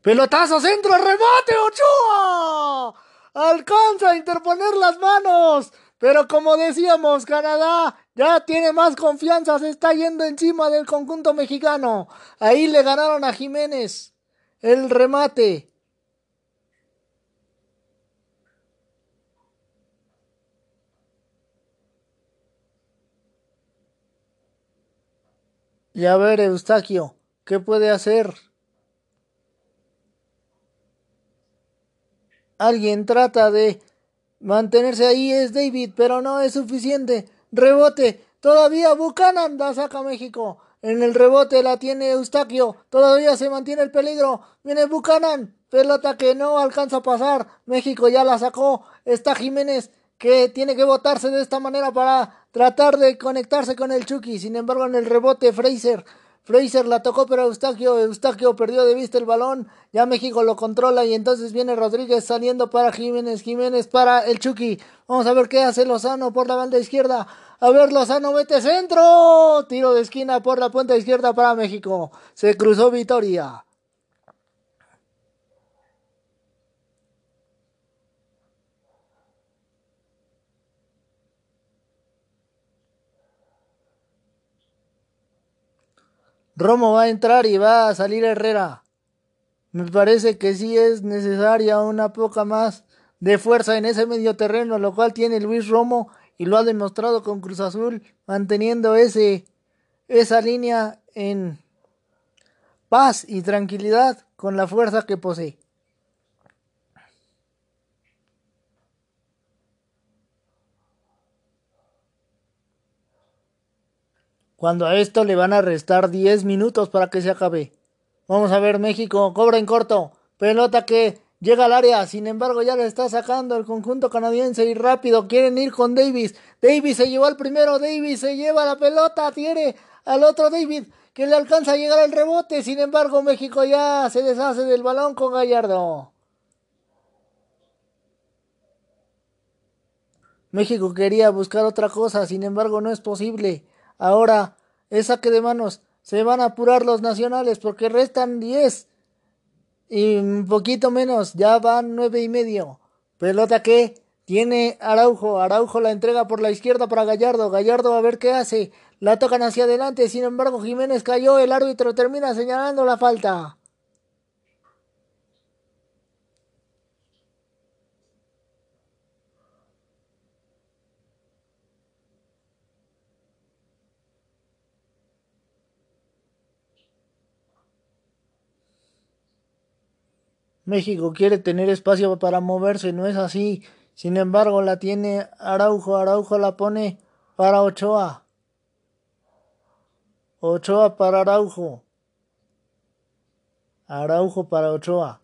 Pelotazo, centro, remate, Ochoa. Alcanza a interponer las manos. Pero como decíamos, Canadá ya tiene más confianza, se está yendo encima del conjunto mexicano. Ahí le ganaron a Jiménez el remate. Y a ver, Eustaquio, ¿qué puede hacer? Alguien trata de mantenerse ahí, es David, pero no es suficiente. Rebote, todavía Buchanan da saca México. En el rebote la tiene Eustaquio. Todavía se mantiene el peligro. Viene Buchanan. Pelota que no alcanza a pasar. México ya la sacó. Está Jiménez que tiene que botarse de esta manera para tratar de conectarse con el Chucky. Sin embargo, en el rebote Fraser. Fraser la tocó, pero Eustaquio, Eustaquio perdió de vista el balón. Ya México lo controla y entonces viene Rodríguez saliendo para Jiménez. Jiménez para el Chucky. Vamos a ver qué hace Lozano por la banda izquierda. A ver, Lozano mete centro. Tiro de esquina por la punta izquierda para México. Se cruzó Vitoria. Romo va a entrar y va a salir Herrera. Me parece que sí es necesaria una poca más de fuerza en ese medio terreno, lo cual tiene Luis Romo y lo ha demostrado con Cruz Azul, manteniendo ese, esa línea en paz y tranquilidad con la fuerza que posee. Cuando a esto le van a restar 10 minutos para que se acabe. Vamos a ver, México cobra en corto. Pelota que Llega al área, sin embargo ya le está sacando el conjunto canadiense y rápido quieren ir con Davis. Davis se llevó al primero, Davis se lleva la pelota, tiene al otro David que le alcanza a llegar al rebote. Sin embargo México ya se deshace del balón con Gallardo. México quería buscar otra cosa, sin embargo no es posible. Ahora es saque de manos. Se van a apurar los nacionales porque restan 10 y un poquito menos, ya van nueve y medio. Pelota que tiene Araujo, Araujo la entrega por la izquierda para Gallardo, Gallardo a ver qué hace, la tocan hacia adelante, sin embargo Jiménez cayó, el árbitro termina señalando la falta. México quiere tener espacio para moverse, no es así. Sin embargo, la tiene Araujo, Araujo la pone para Ochoa. Ochoa para Araujo. Araujo para Ochoa.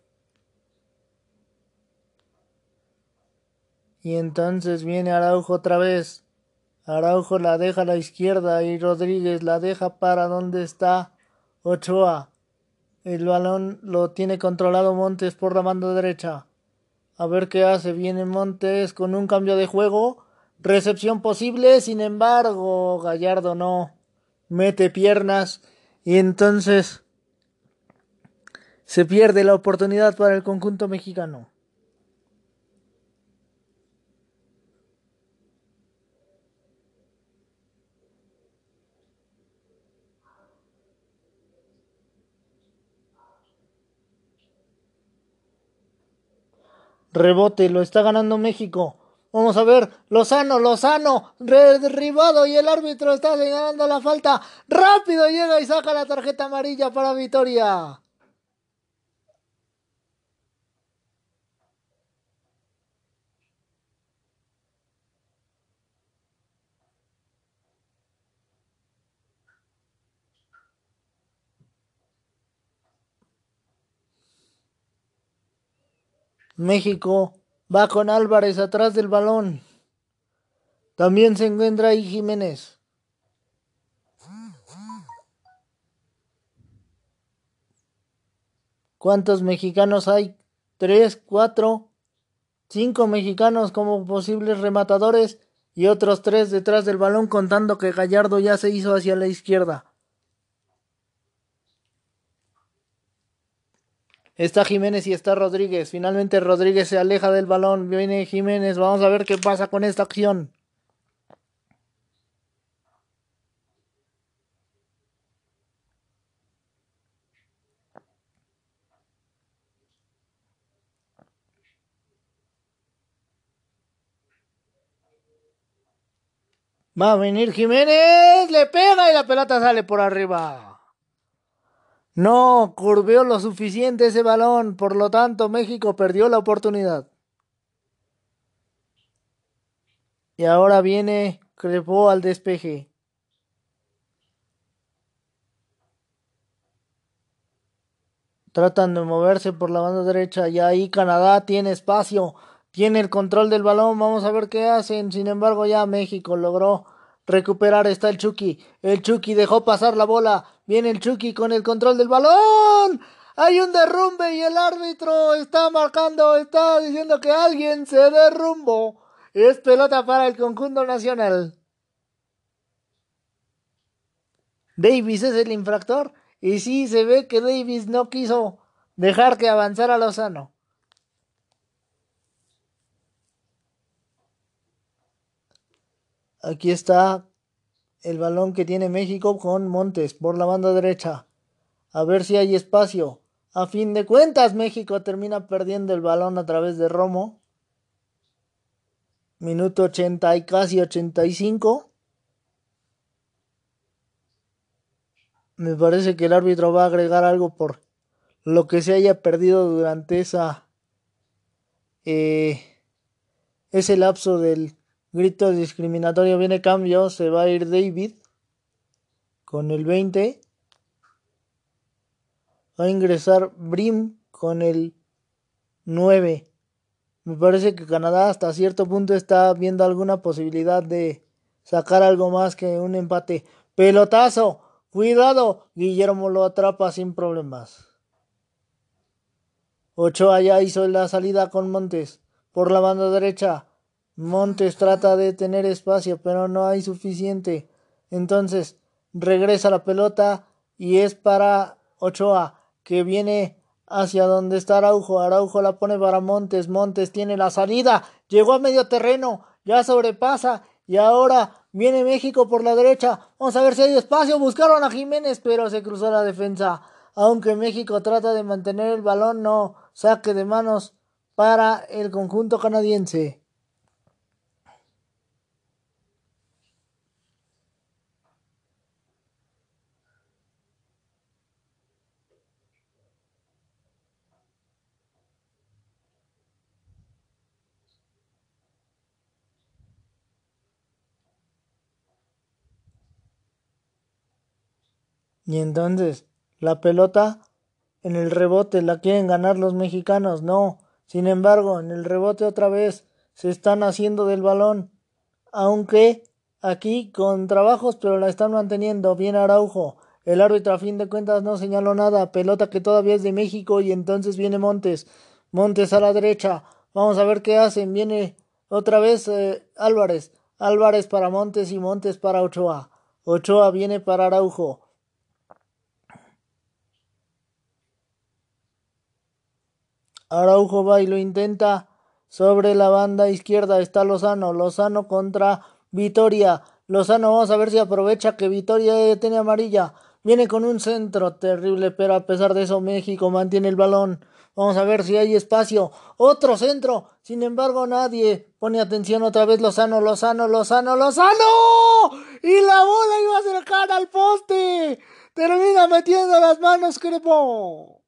Y entonces viene Araujo otra vez. Araujo la deja a la izquierda y Rodríguez la deja para donde está Ochoa. El balón lo tiene controlado Montes por la banda derecha. A ver qué hace. Viene Montes con un cambio de juego. Recepción posible, sin embargo, Gallardo no. Mete piernas y entonces se pierde la oportunidad para el conjunto mexicano. Rebote, lo está ganando México. Vamos a ver, Lozano, Lozano, derribado y el árbitro está señalando la falta. Rápido llega y saca la tarjeta amarilla para Vitoria. México va con Álvarez atrás del balón. También se encuentra ahí Jiménez. ¿Cuántos mexicanos hay? Tres, cuatro, cinco mexicanos como posibles rematadores y otros tres detrás del balón contando que Gallardo ya se hizo hacia la izquierda. Está Jiménez y está Rodríguez. Finalmente Rodríguez se aleja del balón. Viene Jiménez. Vamos a ver qué pasa con esta acción. Va a venir Jiménez, le pega y la pelota sale por arriba. No curveó lo suficiente ese balón, por lo tanto México perdió la oportunidad. Y ahora viene Crepó al despeje. Tratan de moverse por la banda derecha y ahí Canadá tiene espacio, tiene el control del balón, vamos a ver qué hacen. Sin embargo ya México logró recuperar, está el Chucky, el Chucky dejó pasar la bola, Viene el Chucky con el control del balón. Hay un derrumbe y el árbitro está marcando, está diciendo que alguien se derrumbó. Es pelota para el conjunto nacional. Davis es el infractor. Y sí, se ve que Davis no quiso dejar que avanzara Lozano. Aquí está el balón que tiene México con Montes por la banda derecha. A ver si hay espacio. A fin de cuentas, México termina perdiendo el balón a través de Romo. Minuto 80 y casi 85. Me parece que el árbitro va a agregar algo por lo que se haya perdido durante esa eh, ese lapso del Grito discriminatorio. Viene cambio. Se va a ir David. Con el 20. Va a ingresar Brim con el 9. Me parece que Canadá hasta cierto punto está viendo alguna posibilidad de sacar algo más que un empate. Pelotazo. Cuidado. Guillermo lo atrapa sin problemas. Ochoa ya hizo la salida con Montes. Por la banda derecha. Montes trata de tener espacio, pero no hay suficiente. Entonces regresa la pelota y es para Ochoa, que viene hacia donde está Araujo. Araujo la pone para Montes. Montes tiene la salida. Llegó a medio terreno. Ya sobrepasa. Y ahora viene México por la derecha. Vamos a ver si hay espacio. Buscaron a Jiménez, pero se cruzó la defensa. Aunque México trata de mantener el balón, no saque de manos para el conjunto canadiense. Y entonces la pelota En el rebote la quieren ganar los mexicanos, no. Sin embargo, en el rebote otra vez se están haciendo del balón. Aunque aquí con trabajos, pero la están manteniendo. Bien Araujo. El árbitro a fin de cuentas no señaló nada. Pelota que todavía es de México y entonces viene Montes. Montes a la derecha. Vamos a ver qué hacen. Viene otra vez eh, Álvarez. Álvarez para Montes y Montes para Ochoa. Ochoa viene para Araujo. Araujo va y lo intenta. Sobre la banda izquierda está Lozano. Lozano contra Vitoria. Lozano, vamos a ver si aprovecha que Vitoria tiene amarilla. Viene con un centro terrible, pero a pesar de eso México mantiene el balón. Vamos a ver si hay espacio. Otro centro. Sin embargo, nadie pone atención otra vez. Lozano, Lozano, Lozano, Lozano. Y la bola iba a acercar al poste. Termina metiendo las manos, Crepo.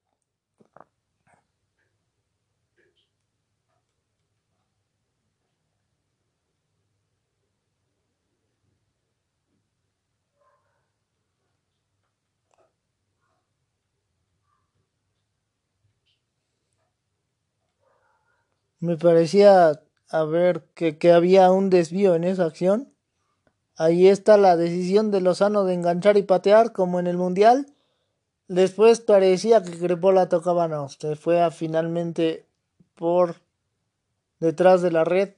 Me parecía a ver que, que había un desvío en esa acción. Ahí está la decisión de Lozano de enganchar y patear como en el Mundial. Después parecía que Crepola tocaba, no, se fue a finalmente por detrás de la red.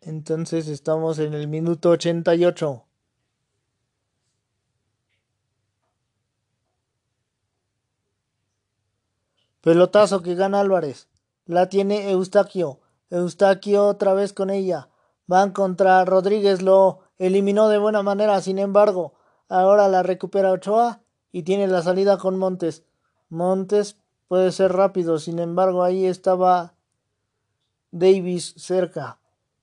Entonces estamos en el minuto 88. Pelotazo que gana Álvarez. La tiene Eustaquio. Eustaquio otra vez con ella. Van contra Rodríguez. Lo eliminó de buena manera. Sin embargo, ahora la recupera Ochoa y tiene la salida con Montes. Montes puede ser rápido. Sin embargo, ahí estaba Davis cerca.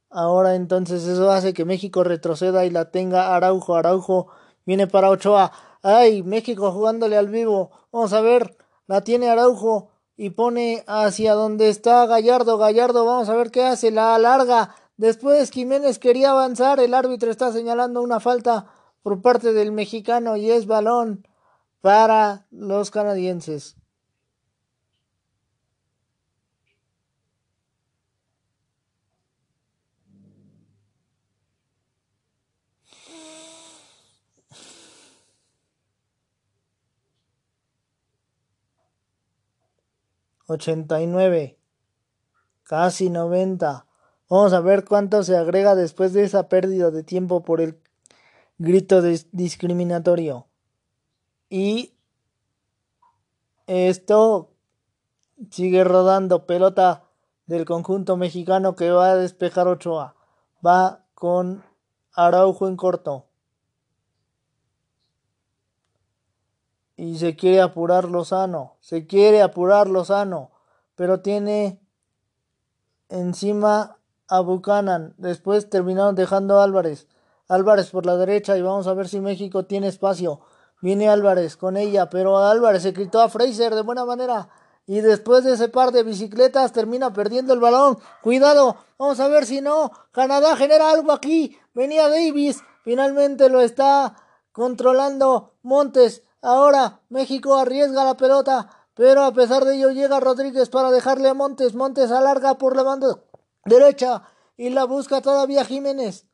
Ahora entonces eso hace que México retroceda y la tenga Araujo. Araujo viene para Ochoa. ¡Ay! México jugándole al vivo. Vamos a ver la tiene Araujo y pone hacia donde está Gallardo. Gallardo, vamos a ver qué hace, la alarga. Después Jiménez quería avanzar, el árbitro está señalando una falta por parte del mexicano y es balón para los canadienses. 89, casi 90. Vamos a ver cuánto se agrega después de esa pérdida de tiempo por el grito discriminatorio. Y esto sigue rodando pelota del conjunto mexicano que va a despejar Ochoa. Va con Araujo en corto. Y se quiere apurar Lozano, se quiere apurar Lozano, pero tiene encima a Buchanan, después terminaron dejando a Álvarez, Álvarez por la derecha y vamos a ver si México tiene espacio, viene Álvarez con ella, pero Álvarez se quitó a Fraser de buena manera y después de ese par de bicicletas termina perdiendo el balón, cuidado, vamos a ver si no, Canadá genera algo aquí, venía Davis, finalmente lo está controlando Montes, Ahora México arriesga la pelota, pero a pesar de ello llega Rodríguez para dejarle a Montes. Montes alarga por la banda derecha y la busca todavía Jiménez.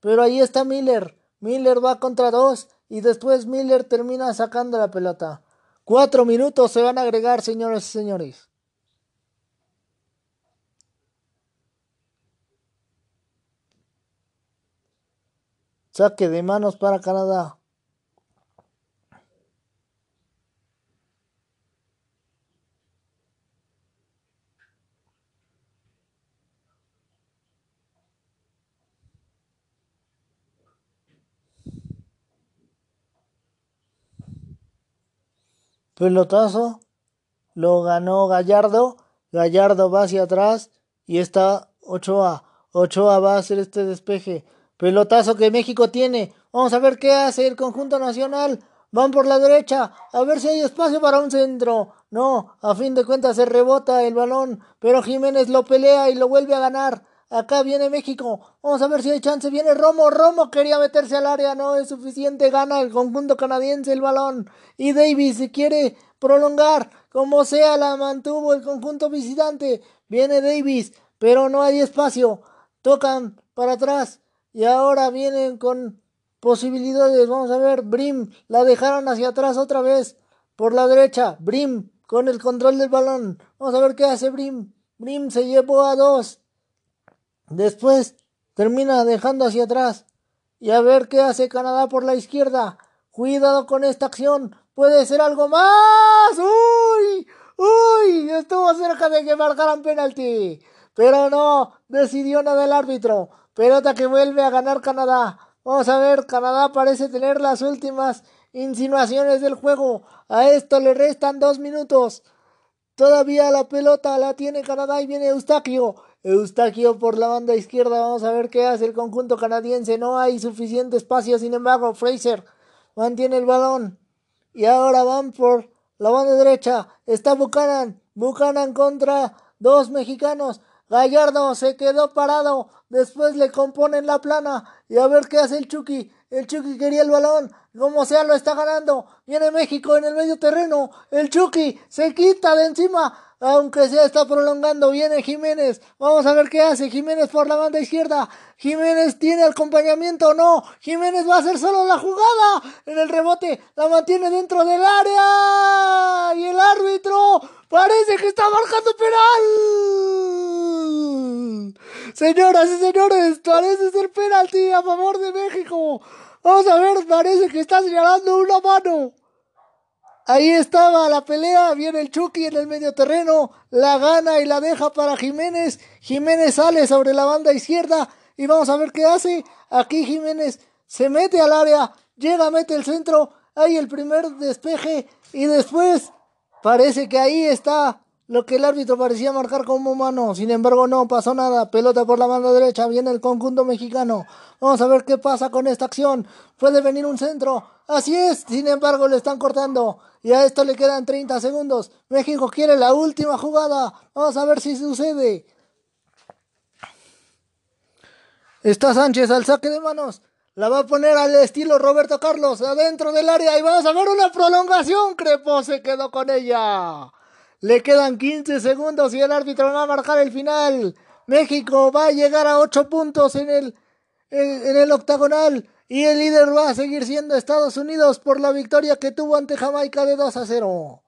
Pero ahí está Miller. Miller va contra dos y después Miller termina sacando la pelota. Cuatro minutos se van a agregar, señores y señores. Saque de manos para Canadá. Pelotazo. Lo ganó Gallardo. Gallardo va hacia atrás. Y está Ochoa. Ochoa va a hacer este despeje. Pelotazo que México tiene. Vamos a ver qué hace el conjunto nacional. Van por la derecha. A ver si hay espacio para un centro. No, a fin de cuentas se rebota el balón. Pero Jiménez lo pelea y lo vuelve a ganar. Acá viene México. Vamos a ver si hay chance. Viene Romo. Romo quería meterse al área. No es suficiente. Gana el conjunto canadiense el balón. Y Davis se quiere prolongar. Como sea, la mantuvo el conjunto visitante. Viene Davis. Pero no hay espacio. Tocan para atrás. Y ahora vienen con posibilidades. Vamos a ver. Brim. La dejaron hacia atrás otra vez. Por la derecha. Brim. Con el control del balón. Vamos a ver qué hace Brim. Brim se llevó a dos. Después termina dejando hacia atrás. Y a ver qué hace Canadá por la izquierda. Cuidado con esta acción. Puede ser algo más. ¡Uy! ¡Uy! Estuvo cerca de que marcaran penalti. Pero no, decidió nada el árbitro. Pelota que vuelve a ganar Canadá. Vamos a ver, Canadá parece tener las últimas insinuaciones del juego. A esto le restan dos minutos. Todavía la pelota la tiene Canadá y viene Eustaquio. Eustaquio por la banda izquierda. Vamos a ver qué hace el conjunto canadiense. No hay suficiente espacio, sin embargo, Fraser mantiene el balón. Y ahora van por la banda derecha. Está Buchanan. Buchanan contra dos mexicanos. Gallardo se quedó parado. Después le componen la plana. Y a ver qué hace el Chucky. El Chucky quería el balón. Como sea, lo está ganando. Viene México en el medio terreno. El Chucky se quita de encima. Aunque sea está prolongando. Viene Jiménez. Vamos a ver qué hace. Jiménez por la banda izquierda. Jiménez tiene acompañamiento o no. Jiménez va a hacer solo la jugada. En el rebote. La mantiene dentro del área. Y el árbitro parece que está marcando penal. Señoras y señores, parece ser penalti a favor de México. Vamos a ver, parece que está señalando una mano. Ahí estaba la pelea, viene el Chucky en el medio terreno, la gana y la deja para Jiménez. Jiménez sale sobre la banda izquierda y vamos a ver qué hace. Aquí Jiménez se mete al área, llega, mete el centro, hay el primer despeje y después parece que ahí está lo que el árbitro parecía marcar como mano. Sin embargo, no pasó nada. Pelota por la mano derecha. Viene el conjunto mexicano. Vamos a ver qué pasa con esta acción. Puede venir un centro. Así es. Sin embargo, le están cortando. Y a esto le quedan 30 segundos. México quiere la última jugada. Vamos a ver si sucede. Está Sánchez al saque de manos. La va a poner al estilo Roberto Carlos adentro del área y vamos a ver una prolongación. Crepo se quedó con ella. Le quedan 15 segundos y el árbitro va a marcar el final. México va a llegar a 8 puntos en el, en, el octagonal. Y el líder va a seguir siendo Estados Unidos por la victoria que tuvo ante Jamaica de 2 a 0.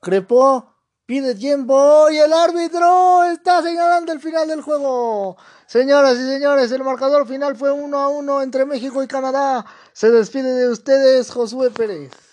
Crepó, pide tiempo y el árbitro está señalando el final del juego. Señoras y señores, el marcador final fue 1 a 1 entre México y Canadá. Se despide de ustedes Josué Pérez.